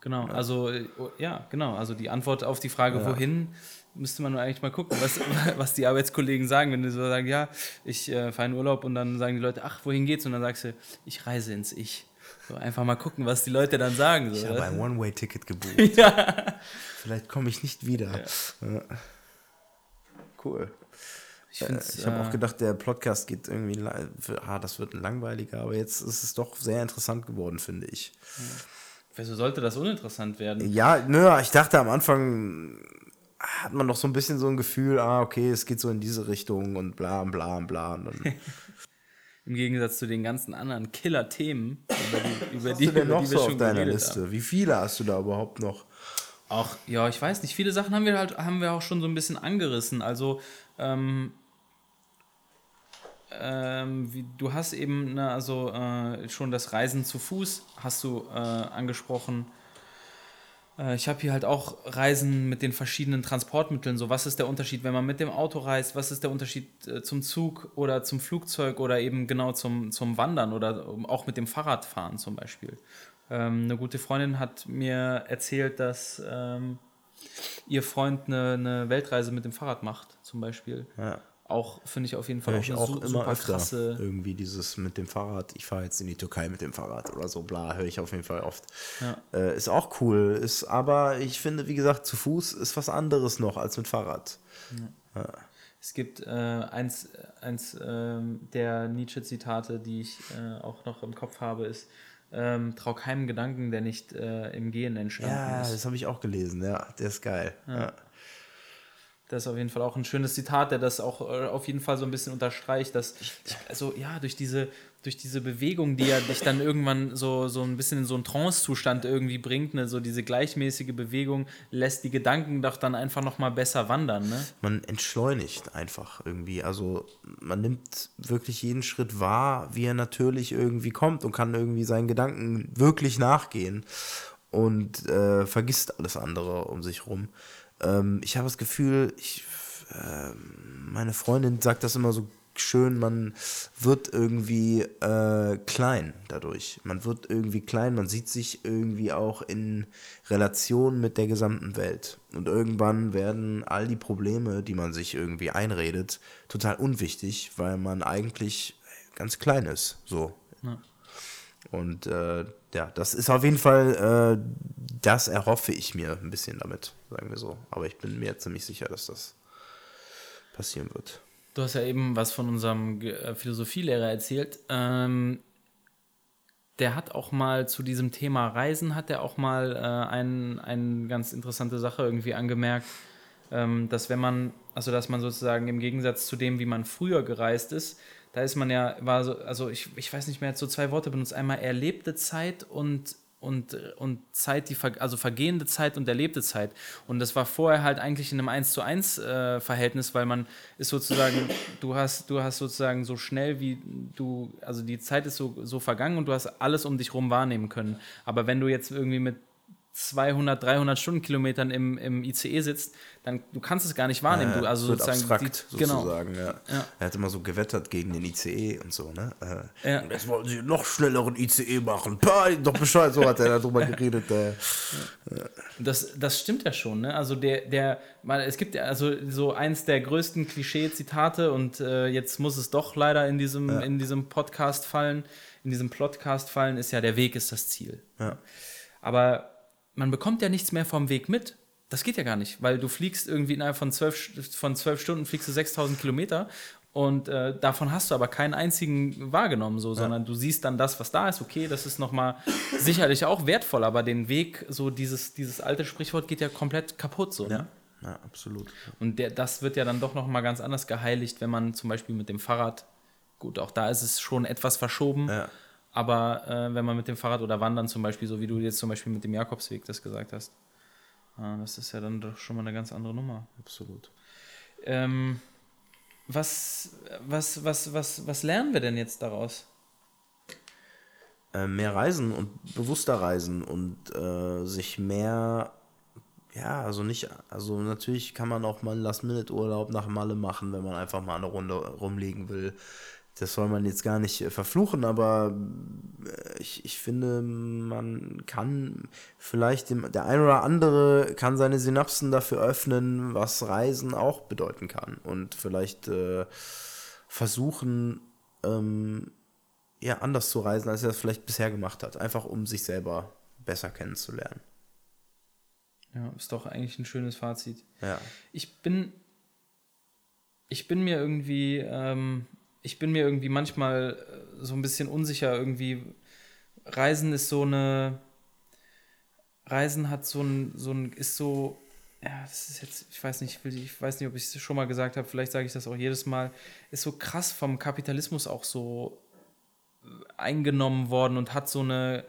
Genau, ja. also, ja, genau. Also die Antwort auf die Frage, ja. wohin, müsste man nur eigentlich mal gucken, was, was die Arbeitskollegen sagen, wenn die so sagen, ja, ich äh, fahre in Urlaub und dann sagen die Leute, ach, wohin geht's? Und dann sagst du, ich reise ins Ich. So, einfach mal gucken, was die Leute dann sagen. So, ich habe ein One-Way-Ticket gebucht. ja. Vielleicht komme ich nicht wieder. Ja. Cool. Ich, äh, ich habe äh, auch gedacht, der Podcast geht irgendwie, ah, das wird ein langweiliger, aber jetzt ist es doch sehr interessant geworden, finde ich. Wieso sollte das uninteressant werden? Ja, nö, ich dachte am Anfang hat man noch so ein bisschen so ein Gefühl, ah, okay, es geht so in diese Richtung und bla bla bla. Und Im Gegensatz zu den ganzen anderen Killer-Themen, über die, über Was die, hast du denn noch die wir so schon auf deiner Liste? Haben. Wie viele hast du da überhaupt noch? Auch, ja, ich weiß nicht, viele Sachen haben wir halt, haben wir auch schon so ein bisschen angerissen. Also, ähm, ähm, wie, du hast eben, ne, also äh, schon das Reisen zu Fuß hast du äh, angesprochen. Äh, ich habe hier halt auch Reisen mit den verschiedenen Transportmitteln. So, was ist der Unterschied, wenn man mit dem Auto reist? Was ist der Unterschied äh, zum Zug oder zum Flugzeug oder eben genau zum, zum Wandern oder auch mit dem Fahrradfahren zum Beispiel? Ähm, eine gute Freundin hat mir erzählt, dass ähm, ihr Freund eine, eine, Weltreise mit dem Fahrrad macht, zum Beispiel. Ja auch, finde ich auf jeden Fall ja, auch, auch immer öfter krasse. Irgendwie dieses mit dem Fahrrad, ich fahre jetzt in die Türkei mit dem Fahrrad oder so, bla, höre ich auf jeden Fall oft. Ja. Äh, ist auch cool, ist aber ich finde, wie gesagt, zu Fuß ist was anderes noch als mit Fahrrad. Ja. Ja. Es gibt äh, eins, eins äh, der Nietzsche-Zitate, die ich äh, auch noch im Kopf habe, ist, ähm, trau keinem Gedanken, der nicht äh, im Gehen entstanden ist. Ja, das habe ich auch gelesen, ja, der ist geil. Ja. Das ist auf jeden Fall auch ein schönes Zitat, der das auch äh, auf jeden Fall so ein bisschen unterstreicht, dass, also ja, durch diese, durch diese Bewegung, die ja dich dann irgendwann so, so ein bisschen in so einen Trance-Zustand irgendwie bringt, ne, so diese gleichmäßige Bewegung lässt die Gedanken doch dann einfach nochmal besser wandern, ne? Man entschleunigt einfach irgendwie. Also man nimmt wirklich jeden Schritt wahr, wie er natürlich irgendwie kommt und kann irgendwie seinen Gedanken wirklich nachgehen und äh, vergisst alles andere um sich rum. Ähm, ich habe das Gefühl, ich, äh, meine Freundin sagt das immer so schön, man wird irgendwie äh, klein dadurch. Man wird irgendwie klein, man sieht sich irgendwie auch in Relation mit der gesamten Welt. Und irgendwann werden all die Probleme, die man sich irgendwie einredet, total unwichtig, weil man eigentlich ganz klein ist. So. Ja. Und äh, ja, das ist auf jeden Fall, äh, das erhoffe ich mir ein bisschen damit, sagen wir so. Aber ich bin mir ziemlich sicher, dass das passieren wird. Du hast ja eben was von unserem äh, Philosophielehrer erzählt. Ähm, der hat auch mal zu diesem Thema Reisen, hat er auch mal äh, eine ein ganz interessante Sache irgendwie angemerkt, ähm, dass wenn man, also dass man sozusagen im Gegensatz zu dem, wie man früher gereist ist, da ist man ja, war so, also ich, ich weiß nicht mehr, jetzt so zwei Worte benutzt, einmal erlebte Zeit und und, und Zeit, die also vergehende Zeit und erlebte Zeit. Und das war vorher halt eigentlich in einem 1 zu 1 äh, Verhältnis, weil man ist sozusagen, du hast, du hast sozusagen so schnell wie du, also die Zeit ist so, so vergangen und du hast alles um dich rum wahrnehmen können. Aber wenn du jetzt irgendwie mit 200, 300 Stundenkilometern im, im ICE sitzt, dann du kannst es gar nicht wahrnehmen. Ja, du, also wird sozusagen, abstrakt, die, genau. sozusagen. Ja. ja. Er hat immer so gewettert gegen den ICE und so. Ne? Äh, ja. Jetzt wollen sie noch schnelleren ICE machen. Pah, doch Bescheid, so hat er darüber geredet. Äh. Das, das stimmt ja schon. Ne? Also der, der, mal, es gibt ja also so eins der größten Klischee-Zitate und äh, jetzt muss es doch leider in diesem, in diesem Podcast fallen, in diesem Podcast fallen, ist ja der Weg ist das Ziel. Aber man bekommt ja nichts mehr vom Weg mit. Das geht ja gar nicht, weil du fliegst irgendwie innerhalb von zwölf, von zwölf Stunden fliegst du 6000 Kilometer und äh, davon hast du aber keinen einzigen wahrgenommen, so, ja. sondern du siehst dann das, was da ist. Okay, das ist nochmal sicherlich auch wertvoll, aber den Weg, so dieses, dieses alte Sprichwort geht ja komplett kaputt, so. Ja. Ne? Ja, absolut. Und der, das wird ja dann doch nochmal ganz anders geheiligt, wenn man zum Beispiel mit dem Fahrrad, gut, auch da ist es schon etwas verschoben, ja. Aber äh, wenn man mit dem Fahrrad oder Wandern zum Beispiel, so wie du jetzt zum Beispiel mit dem Jakobsweg das gesagt hast, äh, das ist ja dann doch schon mal eine ganz andere Nummer. Absolut. Ähm, was, was, was, was, was lernen wir denn jetzt daraus? Äh, mehr reisen und bewusster reisen und äh, sich mehr, ja, also nicht, also natürlich kann man auch mal einen Last-Minute-Urlaub nach Malle machen, wenn man einfach mal eine Runde rumlegen will das soll man jetzt gar nicht äh, verfluchen, aber äh, ich, ich finde, man kann vielleicht dem, der ein oder andere kann seine Synapsen dafür öffnen, was Reisen auch bedeuten kann und vielleicht äh, versuchen, ähm, ja, anders zu reisen, als er das vielleicht bisher gemacht hat, einfach um sich selber besser kennenzulernen. Ja, ist doch eigentlich ein schönes Fazit. Ja. Ich bin, ich bin mir irgendwie, ähm, ich bin mir irgendwie manchmal äh, so ein bisschen unsicher. Irgendwie, Reisen ist so eine. Reisen hat so ein, so ein, ist so, ja, das ist jetzt, ich weiß nicht, ich weiß nicht, ob ich es schon mal gesagt habe, vielleicht sage ich das auch jedes Mal, ist so krass vom Kapitalismus auch so äh, eingenommen worden und hat so eine,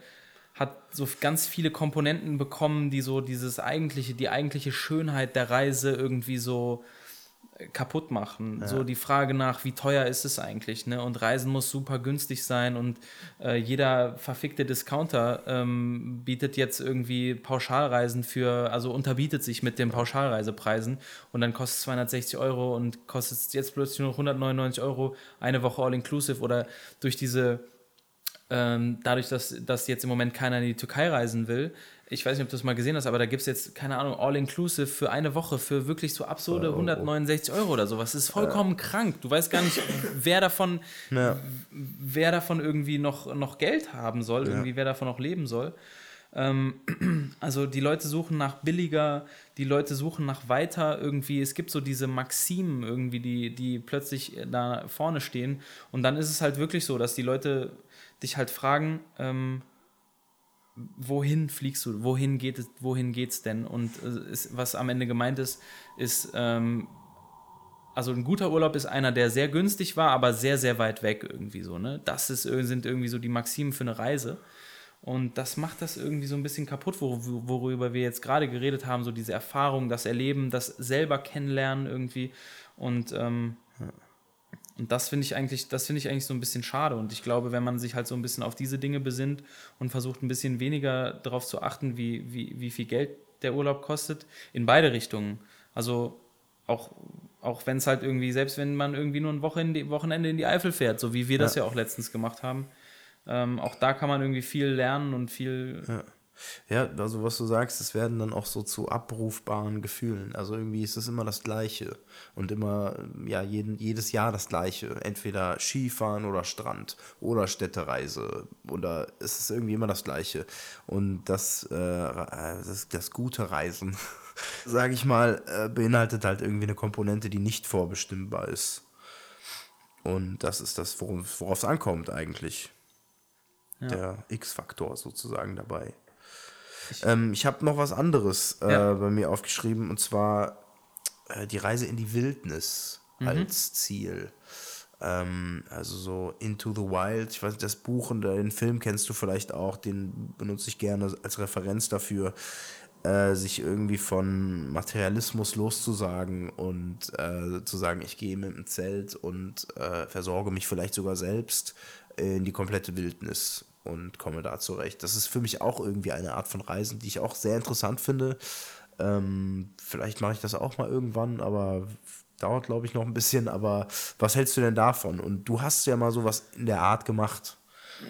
hat so ganz viele Komponenten bekommen, die so dieses eigentliche, die eigentliche Schönheit der Reise irgendwie so kaputt machen. Ja. So die Frage nach, wie teuer ist es eigentlich? Ne? Und Reisen muss super günstig sein und äh, jeder verfickte Discounter ähm, bietet jetzt irgendwie Pauschalreisen für, also unterbietet sich mit den Pauschalreisepreisen und dann kostet es 260 Euro und kostet jetzt plötzlich nur 199 Euro eine Woche All-Inclusive oder durch diese ähm, dadurch, dass, dass jetzt im Moment keiner in die Türkei reisen will, ich weiß nicht, ob du das mal gesehen hast, aber da gibt es jetzt, keine Ahnung, All-Inclusive für eine Woche für wirklich so absurde 169 Euro oder sowas. Das ist vollkommen ja. krank. Du weißt gar nicht, wer davon, ja. wer davon irgendwie noch, noch Geld haben soll, ja. irgendwie wer davon noch leben soll. Ähm, also die Leute suchen nach billiger, die Leute suchen nach weiter irgendwie. Es gibt so diese Maximen irgendwie, die, die plötzlich da vorne stehen. Und dann ist es halt wirklich so, dass die Leute dich halt fragen, ähm, wohin fliegst du, wohin geht es, wohin geht's denn? Und äh, ist, was am Ende gemeint ist, ist, ähm, also ein guter Urlaub ist einer, der sehr günstig war, aber sehr, sehr weit weg irgendwie so, ne? Das ist, sind irgendwie so die Maximen für eine Reise. Und das macht das irgendwie so ein bisschen kaputt, wor worüber wir jetzt gerade geredet haben, so diese Erfahrung, das Erleben, das selber kennenlernen irgendwie. Und ähm, und das finde ich eigentlich, das finde ich eigentlich so ein bisschen schade. Und ich glaube, wenn man sich halt so ein bisschen auf diese Dinge besinnt und versucht ein bisschen weniger darauf zu achten, wie, wie, wie viel Geld der Urlaub kostet, in beide Richtungen. Also auch, auch wenn es halt irgendwie, selbst wenn man irgendwie nur ein Wochenende in die Eifel fährt, so wie wir das ja, ja auch letztens gemacht haben, ähm, auch da kann man irgendwie viel lernen und viel. Ja. Ja, also was du sagst, es werden dann auch so zu abrufbaren Gefühlen. Also irgendwie ist es immer das Gleiche und immer, ja, jeden, jedes Jahr das Gleiche. Entweder Skifahren oder Strand oder Städtereise oder es ist irgendwie immer das Gleiche. Und das, äh, das, das gute Reisen, sage ich mal, äh, beinhaltet halt irgendwie eine Komponente, die nicht vorbestimmbar ist. Und das ist das, worauf es ankommt eigentlich. Ja. Der X-Faktor sozusagen dabei. Ich, ähm, ich habe noch was anderes äh, ja. bei mir aufgeschrieben und zwar äh, die Reise in die Wildnis mhm. als Ziel. Ähm, also so Into the Wild. Ich weiß nicht, das Buch und den Film kennst du vielleicht auch. Den benutze ich gerne als Referenz dafür. Äh, sich irgendwie von Materialismus loszusagen und äh, zu sagen, ich gehe mit dem Zelt und äh, versorge mich vielleicht sogar selbst in die komplette Wildnis und komme da zurecht. Das ist für mich auch irgendwie eine Art von Reisen, die ich auch sehr interessant finde. Ähm, vielleicht mache ich das auch mal irgendwann, aber dauert, glaube ich, noch ein bisschen. Aber was hältst du denn davon? Und du hast ja mal sowas in der Art gemacht.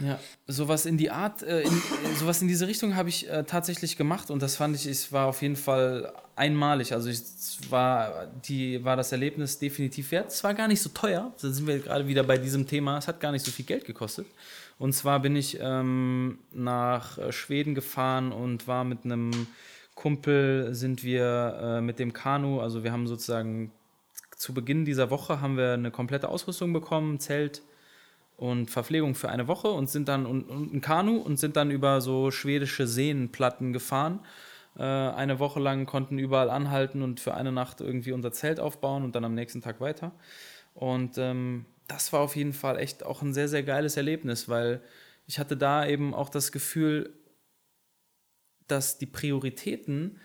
Ja, sowas in die Art, äh, in, sowas in diese Richtung habe ich äh, tatsächlich gemacht und das fand ich, es war auf jeden Fall einmalig. Also ich, war, die, war das Erlebnis definitiv wert. Es war gar nicht so teuer. Da sind wir gerade wieder bei diesem Thema. Es hat gar nicht so viel Geld gekostet. Und zwar bin ich ähm, nach äh, Schweden gefahren und war mit einem Kumpel, sind wir äh, mit dem Kanu, also wir haben sozusagen zu Beginn dieser Woche haben wir eine komplette Ausrüstung bekommen, Zelt und Verpflegung für eine Woche und sind dann und, und ein Kanu und sind dann über so schwedische Seenplatten gefahren. Äh, eine Woche lang konnten überall anhalten und für eine Nacht irgendwie unser Zelt aufbauen und dann am nächsten Tag weiter. Und ähm, das war auf jeden Fall echt auch ein sehr, sehr geiles Erlebnis, weil ich hatte da eben auch das Gefühl, dass die Prioritäten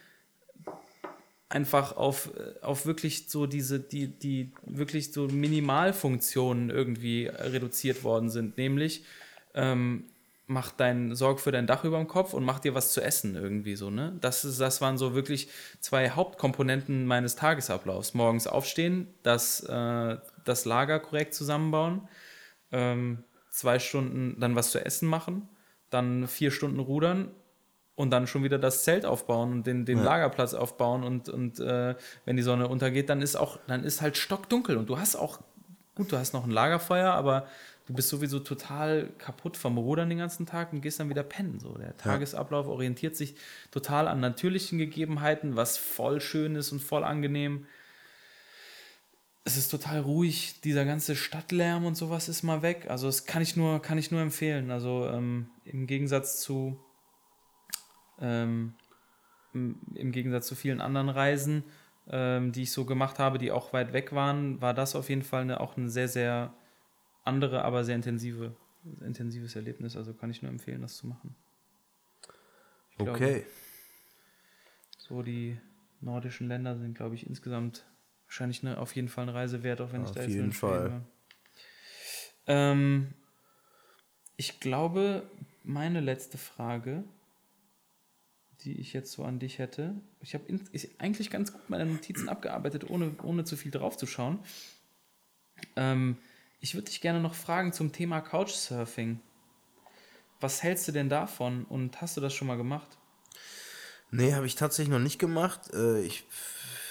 einfach auf, auf wirklich so diese, die, die wirklich so Minimalfunktionen irgendwie reduziert worden sind. Nämlich, ähm, mach dein, sorg für dein Dach über dem Kopf und mach dir was zu essen irgendwie so, ne? Das, ist, das waren so wirklich zwei Hauptkomponenten meines Tagesablaufs. Morgens aufstehen, das, äh, das Lager korrekt zusammenbauen, ähm, zwei Stunden dann was zu essen machen, dann vier Stunden rudern und dann schon wieder das Zelt aufbauen und den, den ja. Lagerplatz aufbauen und, und äh, wenn die Sonne untergeht, dann ist auch, dann ist halt stockdunkel und du hast auch, gut, du hast noch ein Lagerfeuer, aber du bist sowieso total kaputt vom Rudern den ganzen Tag und gehst dann wieder pennen. So. Der Tagesablauf orientiert sich total an natürlichen Gegebenheiten, was voll schön ist und voll angenehm. Es ist total ruhig, dieser ganze Stadtlärm und sowas ist mal weg. Also das kann ich nur, kann ich nur empfehlen. Also ähm, im Gegensatz zu ähm, im Gegensatz zu vielen anderen Reisen, ähm, die ich so gemacht habe, die auch weit weg waren, war das auf jeden Fall eine, auch ein sehr, sehr andere, aber sehr intensive, intensives Erlebnis. Also kann ich nur empfehlen, das zu machen. Ich okay. Glaube, so die nordischen Länder sind, glaube ich, insgesamt wahrscheinlich eine, auf jeden Fall eine Reise wert, auch wenn auf ich da jetzt Auf jeden Fall. Ähm, ich glaube, meine letzte Frage, die ich jetzt so an dich hätte, ich habe eigentlich ganz gut meine Notizen abgearbeitet, ohne, ohne zu viel drauf zu schauen. Ähm, ich würde dich gerne noch fragen zum Thema Couchsurfing. Was hältst du denn davon und hast du das schon mal gemacht? Nee, habe ich tatsächlich noch nicht gemacht. Äh, ich,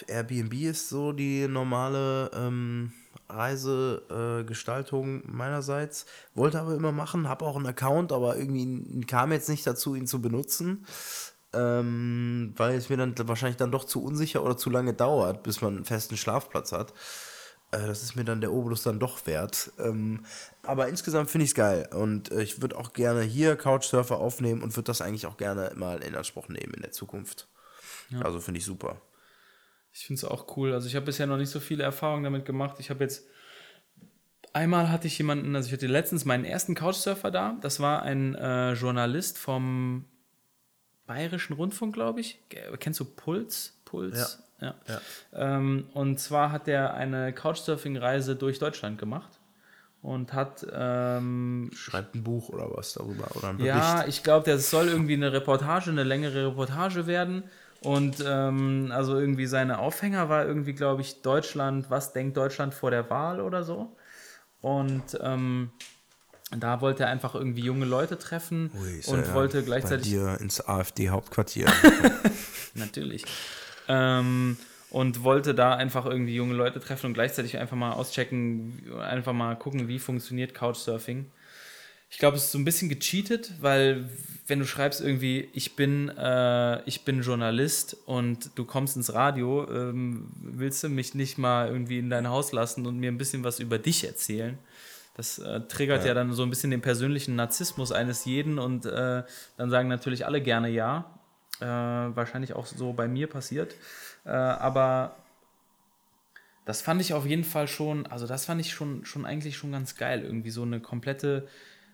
Airbnb ist so die normale ähm, Reisegestaltung äh, meinerseits. Wollte aber immer machen, habe auch einen Account, aber irgendwie kam jetzt nicht dazu, ihn zu benutzen. Ähm, weil es mir dann wahrscheinlich dann doch zu unsicher oder zu lange dauert, bis man einen festen Schlafplatz hat. Äh, das ist mir dann der Obolus dann doch wert. Ähm, aber insgesamt finde ich es geil. Und äh, ich würde auch gerne hier Couchsurfer aufnehmen und würde das eigentlich auch gerne mal in Anspruch nehmen in der Zukunft. Also finde ich super. Ich finde es auch cool. Also ich habe bisher noch nicht so viele Erfahrungen damit gemacht. Ich habe jetzt einmal hatte ich jemanden, also ich hatte letztens meinen ersten Couchsurfer da. Das war ein äh, Journalist vom Bayerischen Rundfunk, glaube ich. Kennst du Puls? Puls? Ja. Ja. Ähm, und zwar hat er eine Couchsurfing-Reise durch Deutschland gemacht und hat ähm, Schreibt ein Buch oder was darüber oder ein Bericht. ja, ich glaube, das soll irgendwie eine Reportage, eine längere Reportage werden. Und ähm, also irgendwie seine Aufhänger war irgendwie, glaube ich, Deutschland, was denkt Deutschland vor der Wahl oder so. Und ähm, da wollte er einfach irgendwie junge Leute treffen Ui, und ja wollte Bei gleichzeitig dir ins AfD-Hauptquartier. Natürlich. Ähm, und wollte da einfach irgendwie junge Leute treffen und gleichzeitig einfach mal auschecken, einfach mal gucken, wie funktioniert Couchsurfing. Ich glaube, es ist so ein bisschen gecheatet, weil wenn du schreibst irgendwie, ich bin, äh, ich bin Journalist und du kommst ins Radio, ähm, willst du mich nicht mal irgendwie in dein Haus lassen und mir ein bisschen was über dich erzählen? Das äh, triggert ja. dann so ein bisschen den persönlichen Narzissmus eines jeden und äh, dann sagen natürlich alle gerne ja. Äh, wahrscheinlich auch so bei mir passiert. Äh, aber das fand ich auf jeden Fall schon, also das fand ich schon, schon eigentlich schon ganz geil, irgendwie so eine komplette,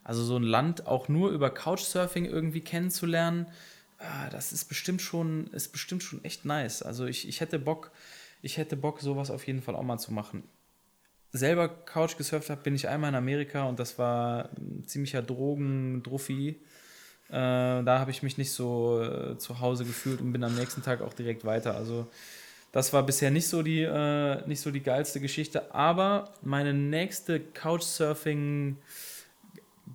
also so ein Land auch nur über Couchsurfing irgendwie kennenzulernen. Ah, das ist bestimmt schon, ist bestimmt schon echt nice. Also ich, ich hätte Bock, ich hätte Bock, sowas auf jeden Fall auch mal zu machen. Selber Couch gesurft habe, bin ich einmal in Amerika und das war ein ziemlicher Drogen-Druffi. Äh, da habe ich mich nicht so äh, zu Hause gefühlt und bin am nächsten Tag auch direkt weiter. Also das war bisher nicht so die, äh, nicht so die geilste Geschichte. Aber meine nächste Couchsurfing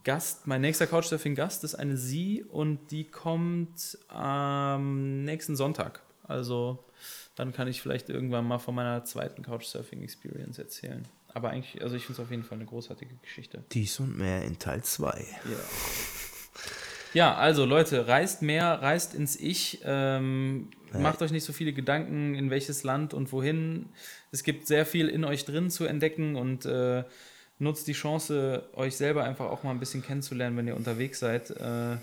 Gast, mein nächster Couchsurfing-Gast ist eine Sie und die kommt am nächsten Sonntag. Also dann kann ich vielleicht irgendwann mal von meiner zweiten Couchsurfing-Experience erzählen. Aber eigentlich, also ich finde es auf jeden Fall eine großartige Geschichte. Dies und mehr in Teil 2. Ja. Ja, also Leute, reist mehr, reist ins Ich, ähm, macht euch nicht so viele Gedanken, in welches Land und wohin. Es gibt sehr viel in euch drin zu entdecken und äh, nutzt die Chance, euch selber einfach auch mal ein bisschen kennenzulernen, wenn ihr unterwegs seid. Äh,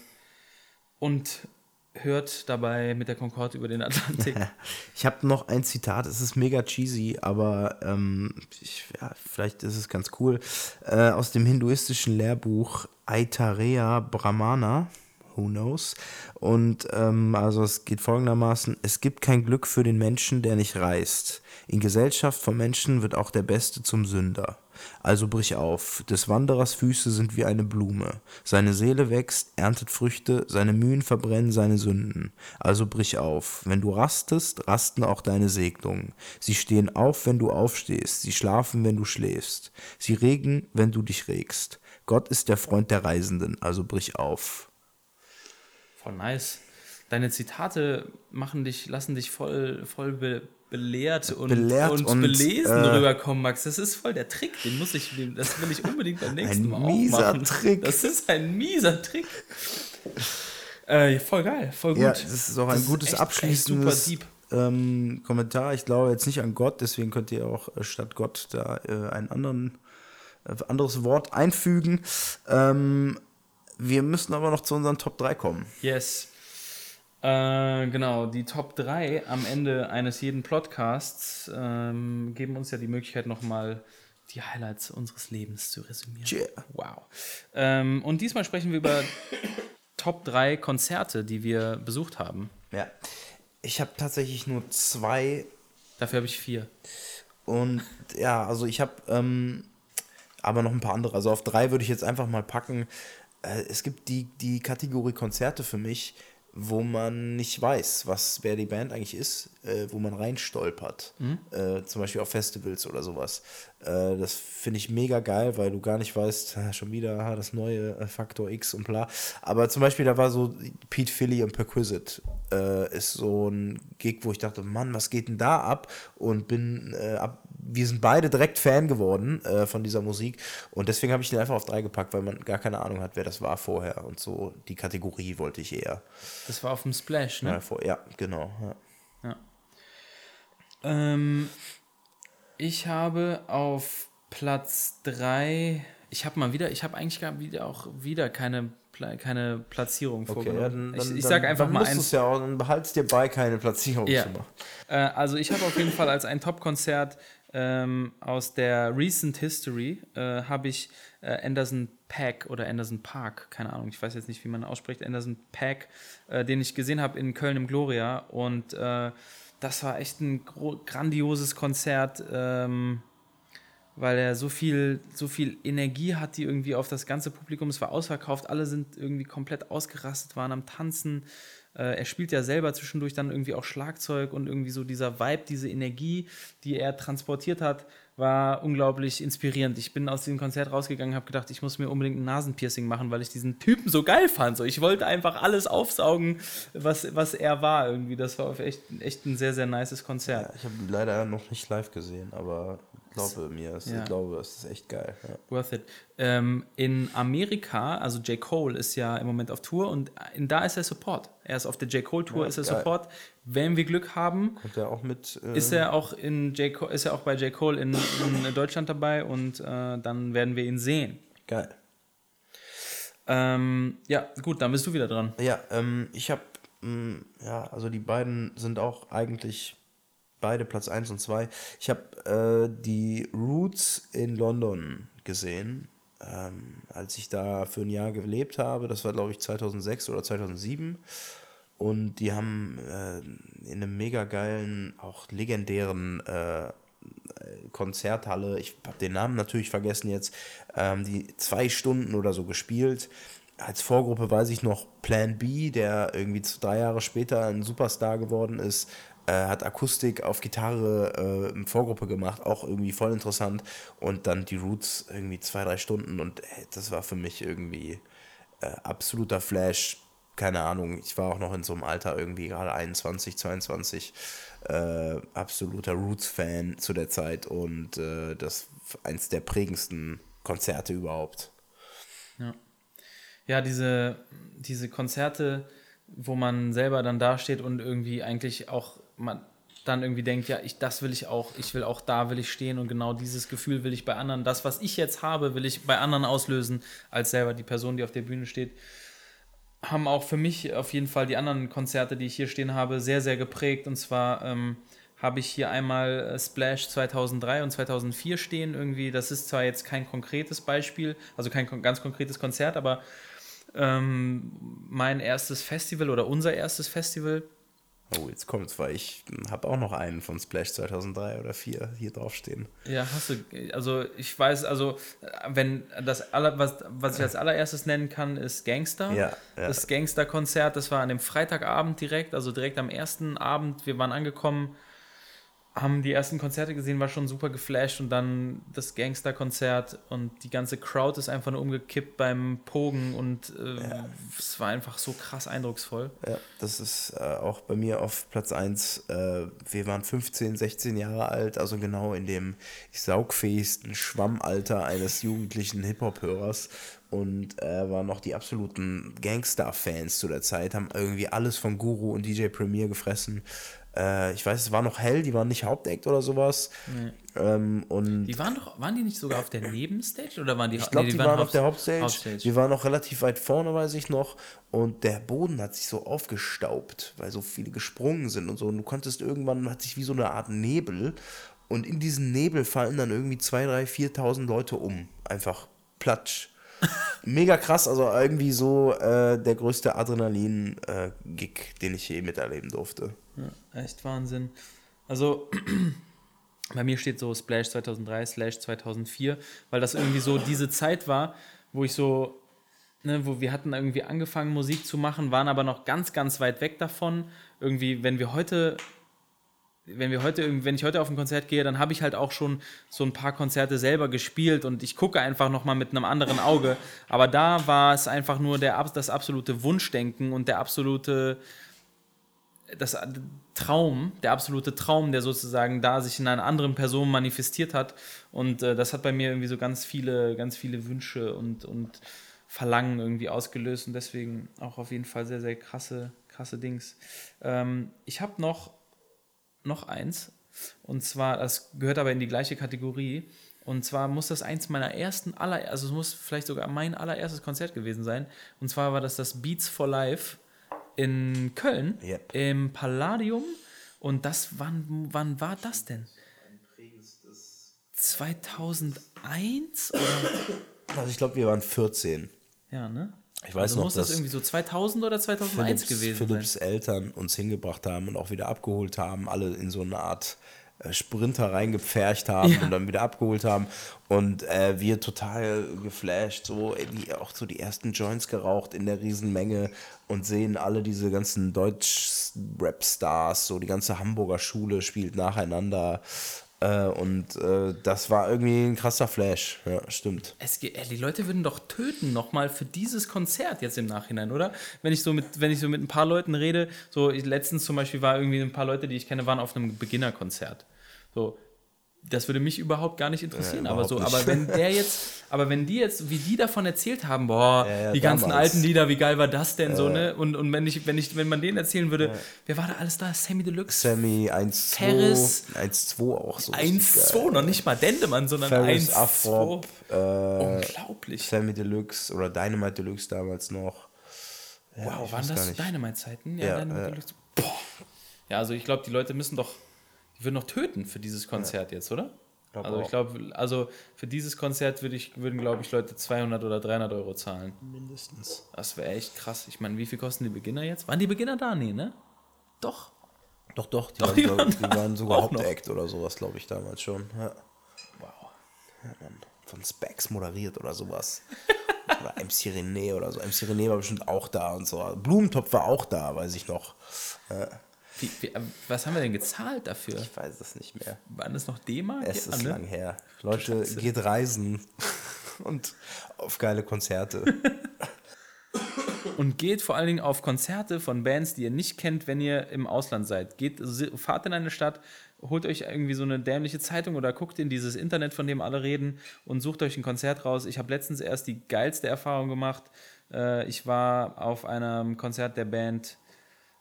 und hört dabei mit der Concorde über den Atlantik. Ich habe noch ein Zitat, es ist mega cheesy, aber ähm, ich, ja, vielleicht ist es ganz cool. Äh, aus dem hinduistischen Lehrbuch Aitareya Brahmana, who knows? Und ähm, also es geht folgendermaßen: Es gibt kein Glück für den Menschen, der nicht reist. In Gesellschaft von Menschen wird auch der Beste zum Sünder. Also brich auf, des Wanderers Füße sind wie eine Blume. Seine Seele wächst, erntet Früchte, seine Mühen verbrennen seine Sünden. Also brich auf. Wenn du rastest, rasten auch deine Segnungen. Sie stehen auf, wenn du aufstehst, sie schlafen, wenn du schläfst. Sie regen, wenn du dich regst. Gott ist der Freund der Reisenden, also brich auf. Voll nice. Deine Zitate machen dich, lassen dich voll, voll be belehrt und, Belehrt und, und, belesen äh, rüberkommen, Max. Das ist voll der Trick. Den muss ich, das will ich unbedingt beim nächsten Mal mieser auch machen. Trick. Das ist ein mieser Trick. Äh, voll geil, voll gut. Ja, das ist auch ein Das gutes echt- echt abschließendes deep. ähm, Kommentar. Ich glaube jetzt nicht an Gott, deswegen könnt ihr auch äh, statt Gott da äh, einen anderen, äh, anderes Wort einfügen. Ähm, wir müssen aber noch zu unseren Top 3 kommen. Yes. Äh, genau, die Top 3 am Ende eines jeden Podcasts ähm, geben uns ja die Möglichkeit, nochmal die Highlights unseres Lebens zu resümieren. Yeah. Wow. Ähm, und diesmal sprechen wir über Top 3 Konzerte, die wir besucht haben. Ja. Ich habe tatsächlich nur zwei Dafür habe ich vier. Und ja, also ich habe ähm, aber noch ein paar andere. Also auf drei würde ich jetzt einfach mal packen. Äh, es gibt die, die Kategorie Konzerte für mich, wo man nicht weiß, was wer die Band eigentlich ist, äh, wo man reinstolpert. Äh, zum Beispiel auf Festivals oder sowas. Äh, das finde ich mega geil, weil du gar nicht weißt, schon wieder ah, das neue äh, Faktor X und bla. Aber zum Beispiel, da war so Pete Philly und Perquisite. Äh, ist so ein Gig, wo ich dachte, Mann, was geht denn da ab? Und bin äh, ab, wir sind beide direkt Fan geworden äh, von dieser Musik. Und deswegen habe ich den einfach auf drei gepackt, weil man gar keine Ahnung hat, wer das war vorher. Und so die Kategorie wollte ich eher. Das war auf dem Splash, ne? Ja, vor, ja genau. Ja. Ja. Ähm, Ich habe auf Platz 3, ich habe mal wieder, ich habe eigentlich gar wieder auch wieder keine, keine Platzierung Okay, vorgenommen. ja, dann, ich ich sage einfach dann mal eins. ja auch, dann behalt's dir bei, keine Platzierung Ja. zu machen. Äh, also ich habe auf jeden Fall als ein Top-Konzert ähm, aus der Recent History äh, habe ich äh, Anderson Pack oder Anderson Park, keine Ahnung, ich weiß jetzt nicht, wie man ausspricht, Anderson Pack, äh, den ich gesehen habe in Köln im Gloria und äh, das war echt ein grandioses Konzert. Ähm, weil er so viel, so viel Energie hat, die irgendwie auf das ganze Publikum, es war ausverkauft, alle sind irgendwie komplett ausgerastet, waren am Tanzen. Äh, er spielt ja selber zwischendurch dann irgendwie auch Schlagzeug und irgendwie so dieser Vibe, diese Energie, die er transportiert hat, war unglaublich inspirierend. Ich bin aus diesem Konzert rausgegangen, habe gedacht, ich muss mir unbedingt ein Nasenpiercing machen, weil ich diesen Typen so geil fand. So, ich wollte einfach alles aufsaugen, was, was er war irgendwie. Das war echt, echt ein sehr, sehr nices Konzert. Ja, ich habe leider noch nicht live gesehen, aber glaube mir, es, Ja. ich glaube, es ist echt geil. Ja. Worth it. Ähm, in Amerika, also J. Cole ist ja im Moment auf Tour und in, da ist er Support. Er ist auf der J. Cole Tour, Ja, ist er geil. Support. Wenn wir Glück haben, Kommt er auch mit. Äh, ist er auch in J. Cole, ist er auch bei J. Cole in, in Deutschland dabei und äh, dann werden wir ihn sehen. geil. Ähm, ja, gut, dann bist du wieder dran. Ja, ähm, ich habe, ja, also die beiden sind auch eigentlich beide Platz 1 und 2. Ich habe äh, die Roots in London gesehen, ähm, als ich da für ein Jahr gelebt habe. Das war, glaube ich, 2006 oder 2007. Und die haben äh, in einem mega geilen, auch legendären äh, Konzerthalle, ich habe den Namen natürlich vergessen jetzt, ähm, die zwei Stunden oder so gespielt. Als Vorgruppe weiß ich noch Plan B, der irgendwie drei Jahre später ein Superstar geworden ist, äh, hat Akustik auf Gitarre äh, in Vorgruppe gemacht, auch irgendwie voll interessant. Und dann die Roots irgendwie zwei, drei Stunden und äh, das war für mich irgendwie äh, absoluter Flash. Keine Ahnung, ich war auch noch in so einem Alter irgendwie gerade 21, 22, äh, absoluter Roots-Fan zu der Zeit und äh, das eins der prägendsten Konzerte überhaupt. Ja, diese, diese Konzerte, wo man selber dann dasteht und irgendwie eigentlich auch man dann irgendwie denkt, ja, ich, das will ich auch, ich will auch da will ich stehen und genau dieses Gefühl will ich bei anderen, das, was ich jetzt habe, will ich bei anderen auslösen, als selber die Person, die auf der Bühne steht. Haben auch für mich auf jeden Fall die anderen Konzerte, die ich hier stehen habe, sehr, sehr geprägt. Und zwar ähm, habe ich hier einmal äh, Splash 2003 und 2004 stehen. Irgendwie, das ist zwar jetzt kein konkretes Beispiel, also kein ganz konkretes Konzert, aber ähm, mein erstes Festival oder unser erstes Festival. Oh, jetzt kommt's, weil ich habe auch noch einen von Splash 2003 oder 4 hier draufstehen. Ja, hast du, also ich weiß, also wenn das aller, was, was ich als allererstes nennen kann, ist Gangster. Ja, ja. Das Gangster-Konzert, das war an dem Freitagabend direkt, also direkt am ersten Abend. Wir waren angekommen, haben die ersten Konzerte gesehen, war schon super geflasht und dann das Gangster-Konzert und die ganze Crowd ist einfach nur umgekippt beim Pogen und äh, es war einfach so krass eindrucksvoll. Ja, das ist äh, auch bei mir auf Platz 1. Äh, wir waren 15, 16 Jahre alt, also genau in dem saugfähigsten Schwammalter eines jugendlichen Hip-Hop-Hörers und äh, waren noch die absoluten Gangster-Fans zu der Zeit, haben irgendwie alles von Guru und DJ Premier gefressen. Äh, ich weiß, es war noch hell, die waren nicht Hauptact oder sowas. Ähm, und Die waren doch, waren die nicht sogar auf der Nebenstage oder waren die? ich glaube, nee, die, waren, auf der Hauptstage. Hauptstage. Wir waren noch relativ weit vorne, weiß ich noch. Und der Boden hat sich so aufgestaubt, weil so viele gesprungen sind und so. Und du konntest irgendwann, hat sich wie so eine Art Nebel. Und in diesen Nebel fallen dann irgendwie 2.000, 3.000, 4.000 Leute um. Einfach platsch. Mega krass, also irgendwie so äh, der größte Adrenalin-Gig, den ich je miterleben durfte. Ja, echt Wahnsinn. Also bei mir steht so Splash 2003, Slash 2004, weil das irgendwie so diese Zeit war, wo ich so, ne, wo wir hatten irgendwie angefangen Musik zu machen, waren aber noch ganz, ganz weit weg davon. Irgendwie, wenn wir heute wenn wir heute, wenn ich heute auf ein Konzert gehe, dann habe ich halt auch schon so ein paar Konzerte selber gespielt und ich gucke einfach nochmal mit einem anderen Auge. Aber da war es einfach nur der, das absolute Wunschdenken und der absolute das Traum, der absolute Traum, der sozusagen da sich in einer anderen Person manifestiert hat. Und äh, das hat bei mir irgendwie so ganz viele, ganz viele Wünsche und, und Verlangen irgendwie ausgelöst und deswegen auch auf jeden Fall sehr, sehr krasse, krasse Dings. Ähm, ich habe noch, noch eins. Und zwar, das gehört aber in die gleiche Kategorie. Und zwar muss das eins meiner ersten, aller, also es muss vielleicht sogar mein allererstes Konzert gewesen sein. Und zwar war das das Beats for Life in Köln Yep. im Palladium. Und das, wann, wann war das denn? 2001 oder? Also ich glaube, wir waren 14. Ja, ne? Ich weiß also noch, muss das irgendwie so 2000 oder 2001 Philipps, gewesen Philipps sein. Eltern uns hingebracht haben und auch wieder abgeholt haben, alle in so eine Art äh, Sprinter reingepfercht haben Ja. und dann wieder abgeholt haben und äh, wir total geflasht, so die, auch so die ersten Joints geraucht in der Riesenmenge und sehen alle diese ganzen Deutsch-Rap-Stars, so die ganze Hamburger Schule spielt nacheinander äh, und äh, das war irgendwie ein krasser Flash, ja, stimmt. Es, ey, die Leute würden doch töten nochmal für dieses Konzert jetzt im Nachhinein, oder? Wenn ich so mit, wenn ich so mit ein paar Leuten rede, so ich, letztens zum Beispiel war irgendwie ein paar Leute, die ich kenne, waren auf einem Beginnerkonzert. So, das würde mich überhaupt gar nicht interessieren. Ja, aber so, überhaupt aber nicht. wenn der jetzt, aber wenn die jetzt, wie die davon erzählt haben, boah, Ja, ja, die ganzen damals. alten Lieder, wie geil war das denn so, ne? Und, und wenn ich, wenn ich, wenn man denen erzählen würde, wer war da alles da? Sammy Deluxe, Sammy 1-2, Ferris. 1-2 auch so. 1-2, noch nicht mal Dendemann, sondern Ferris 1-2. Afrop, äh, Unglaublich. Sammy Deluxe oder Dynamite Deluxe damals noch. Ja, Wow, waren das. Dynamite-Zeiten? Ja, Ja, Dynamite ja. Deluxe. Boah. Ja, also ich glaube, die Leute müssen doch, die würden doch töten für dieses Konzert jetzt, oder? Glaub also ich glaube, also für dieses Konzert würde ich, würden, glaube ich, Leute 200 oder 300 Euro zahlen. Mindestens. Das wäre echt krass. Ich meine, wie viel kosten die Beginner jetzt? Waren die Beginner da? Nee, ne? Doch. Doch, doch, die, Doch, waren, die waren die waren sogar. Hauptact oder sowas, glaube ich, damals schon. Ja. Wow. Ja, Mann. Von Specs moderiert oder sowas. oder MC René oder so. MC René war bestimmt auch da und so. Blumentopf war auch da, weiß ich noch. Wie, wie, äh, was haben wir denn gezahlt dafür? Ich weiß es nicht mehr. Waren das noch D-Mark? Es Ja, ist ne? lang her. Leute, Scheiße. geht reisen und auf geile Konzerte. Und geht vor allen Dingen auf Konzerte von Bands, die ihr nicht kennt, wenn ihr im Ausland seid. Geht, si- fahrt in eine Stadt, holt euch irgendwie so eine dämliche Zeitung oder guckt in dieses Internet, von dem alle reden und sucht euch ein Konzert raus. Ich habe letztens erst die geilste Erfahrung gemacht. Äh, ich war auf einem Konzert der Band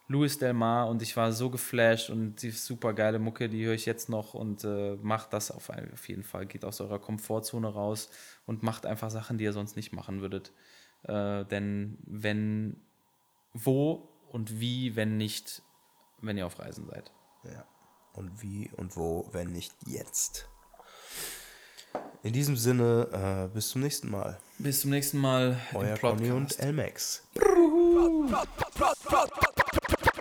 Louis Del Mar und ich war so geflasht und die super geile Mucke, die höre ich jetzt noch und äh, macht das auf, auf jeden Fall. Geht aus eurer Komfortzone raus und macht einfach Sachen, die ihr sonst nicht machen würdet. Äh, denn wenn, wo und wie, wenn nicht, wenn ihr auf Reisen seid. Ja. Und wie und wo, wenn nicht jetzt. In diesem Sinne, äh, bis zum nächsten Mal. Bis zum nächsten Mal. Euer Conny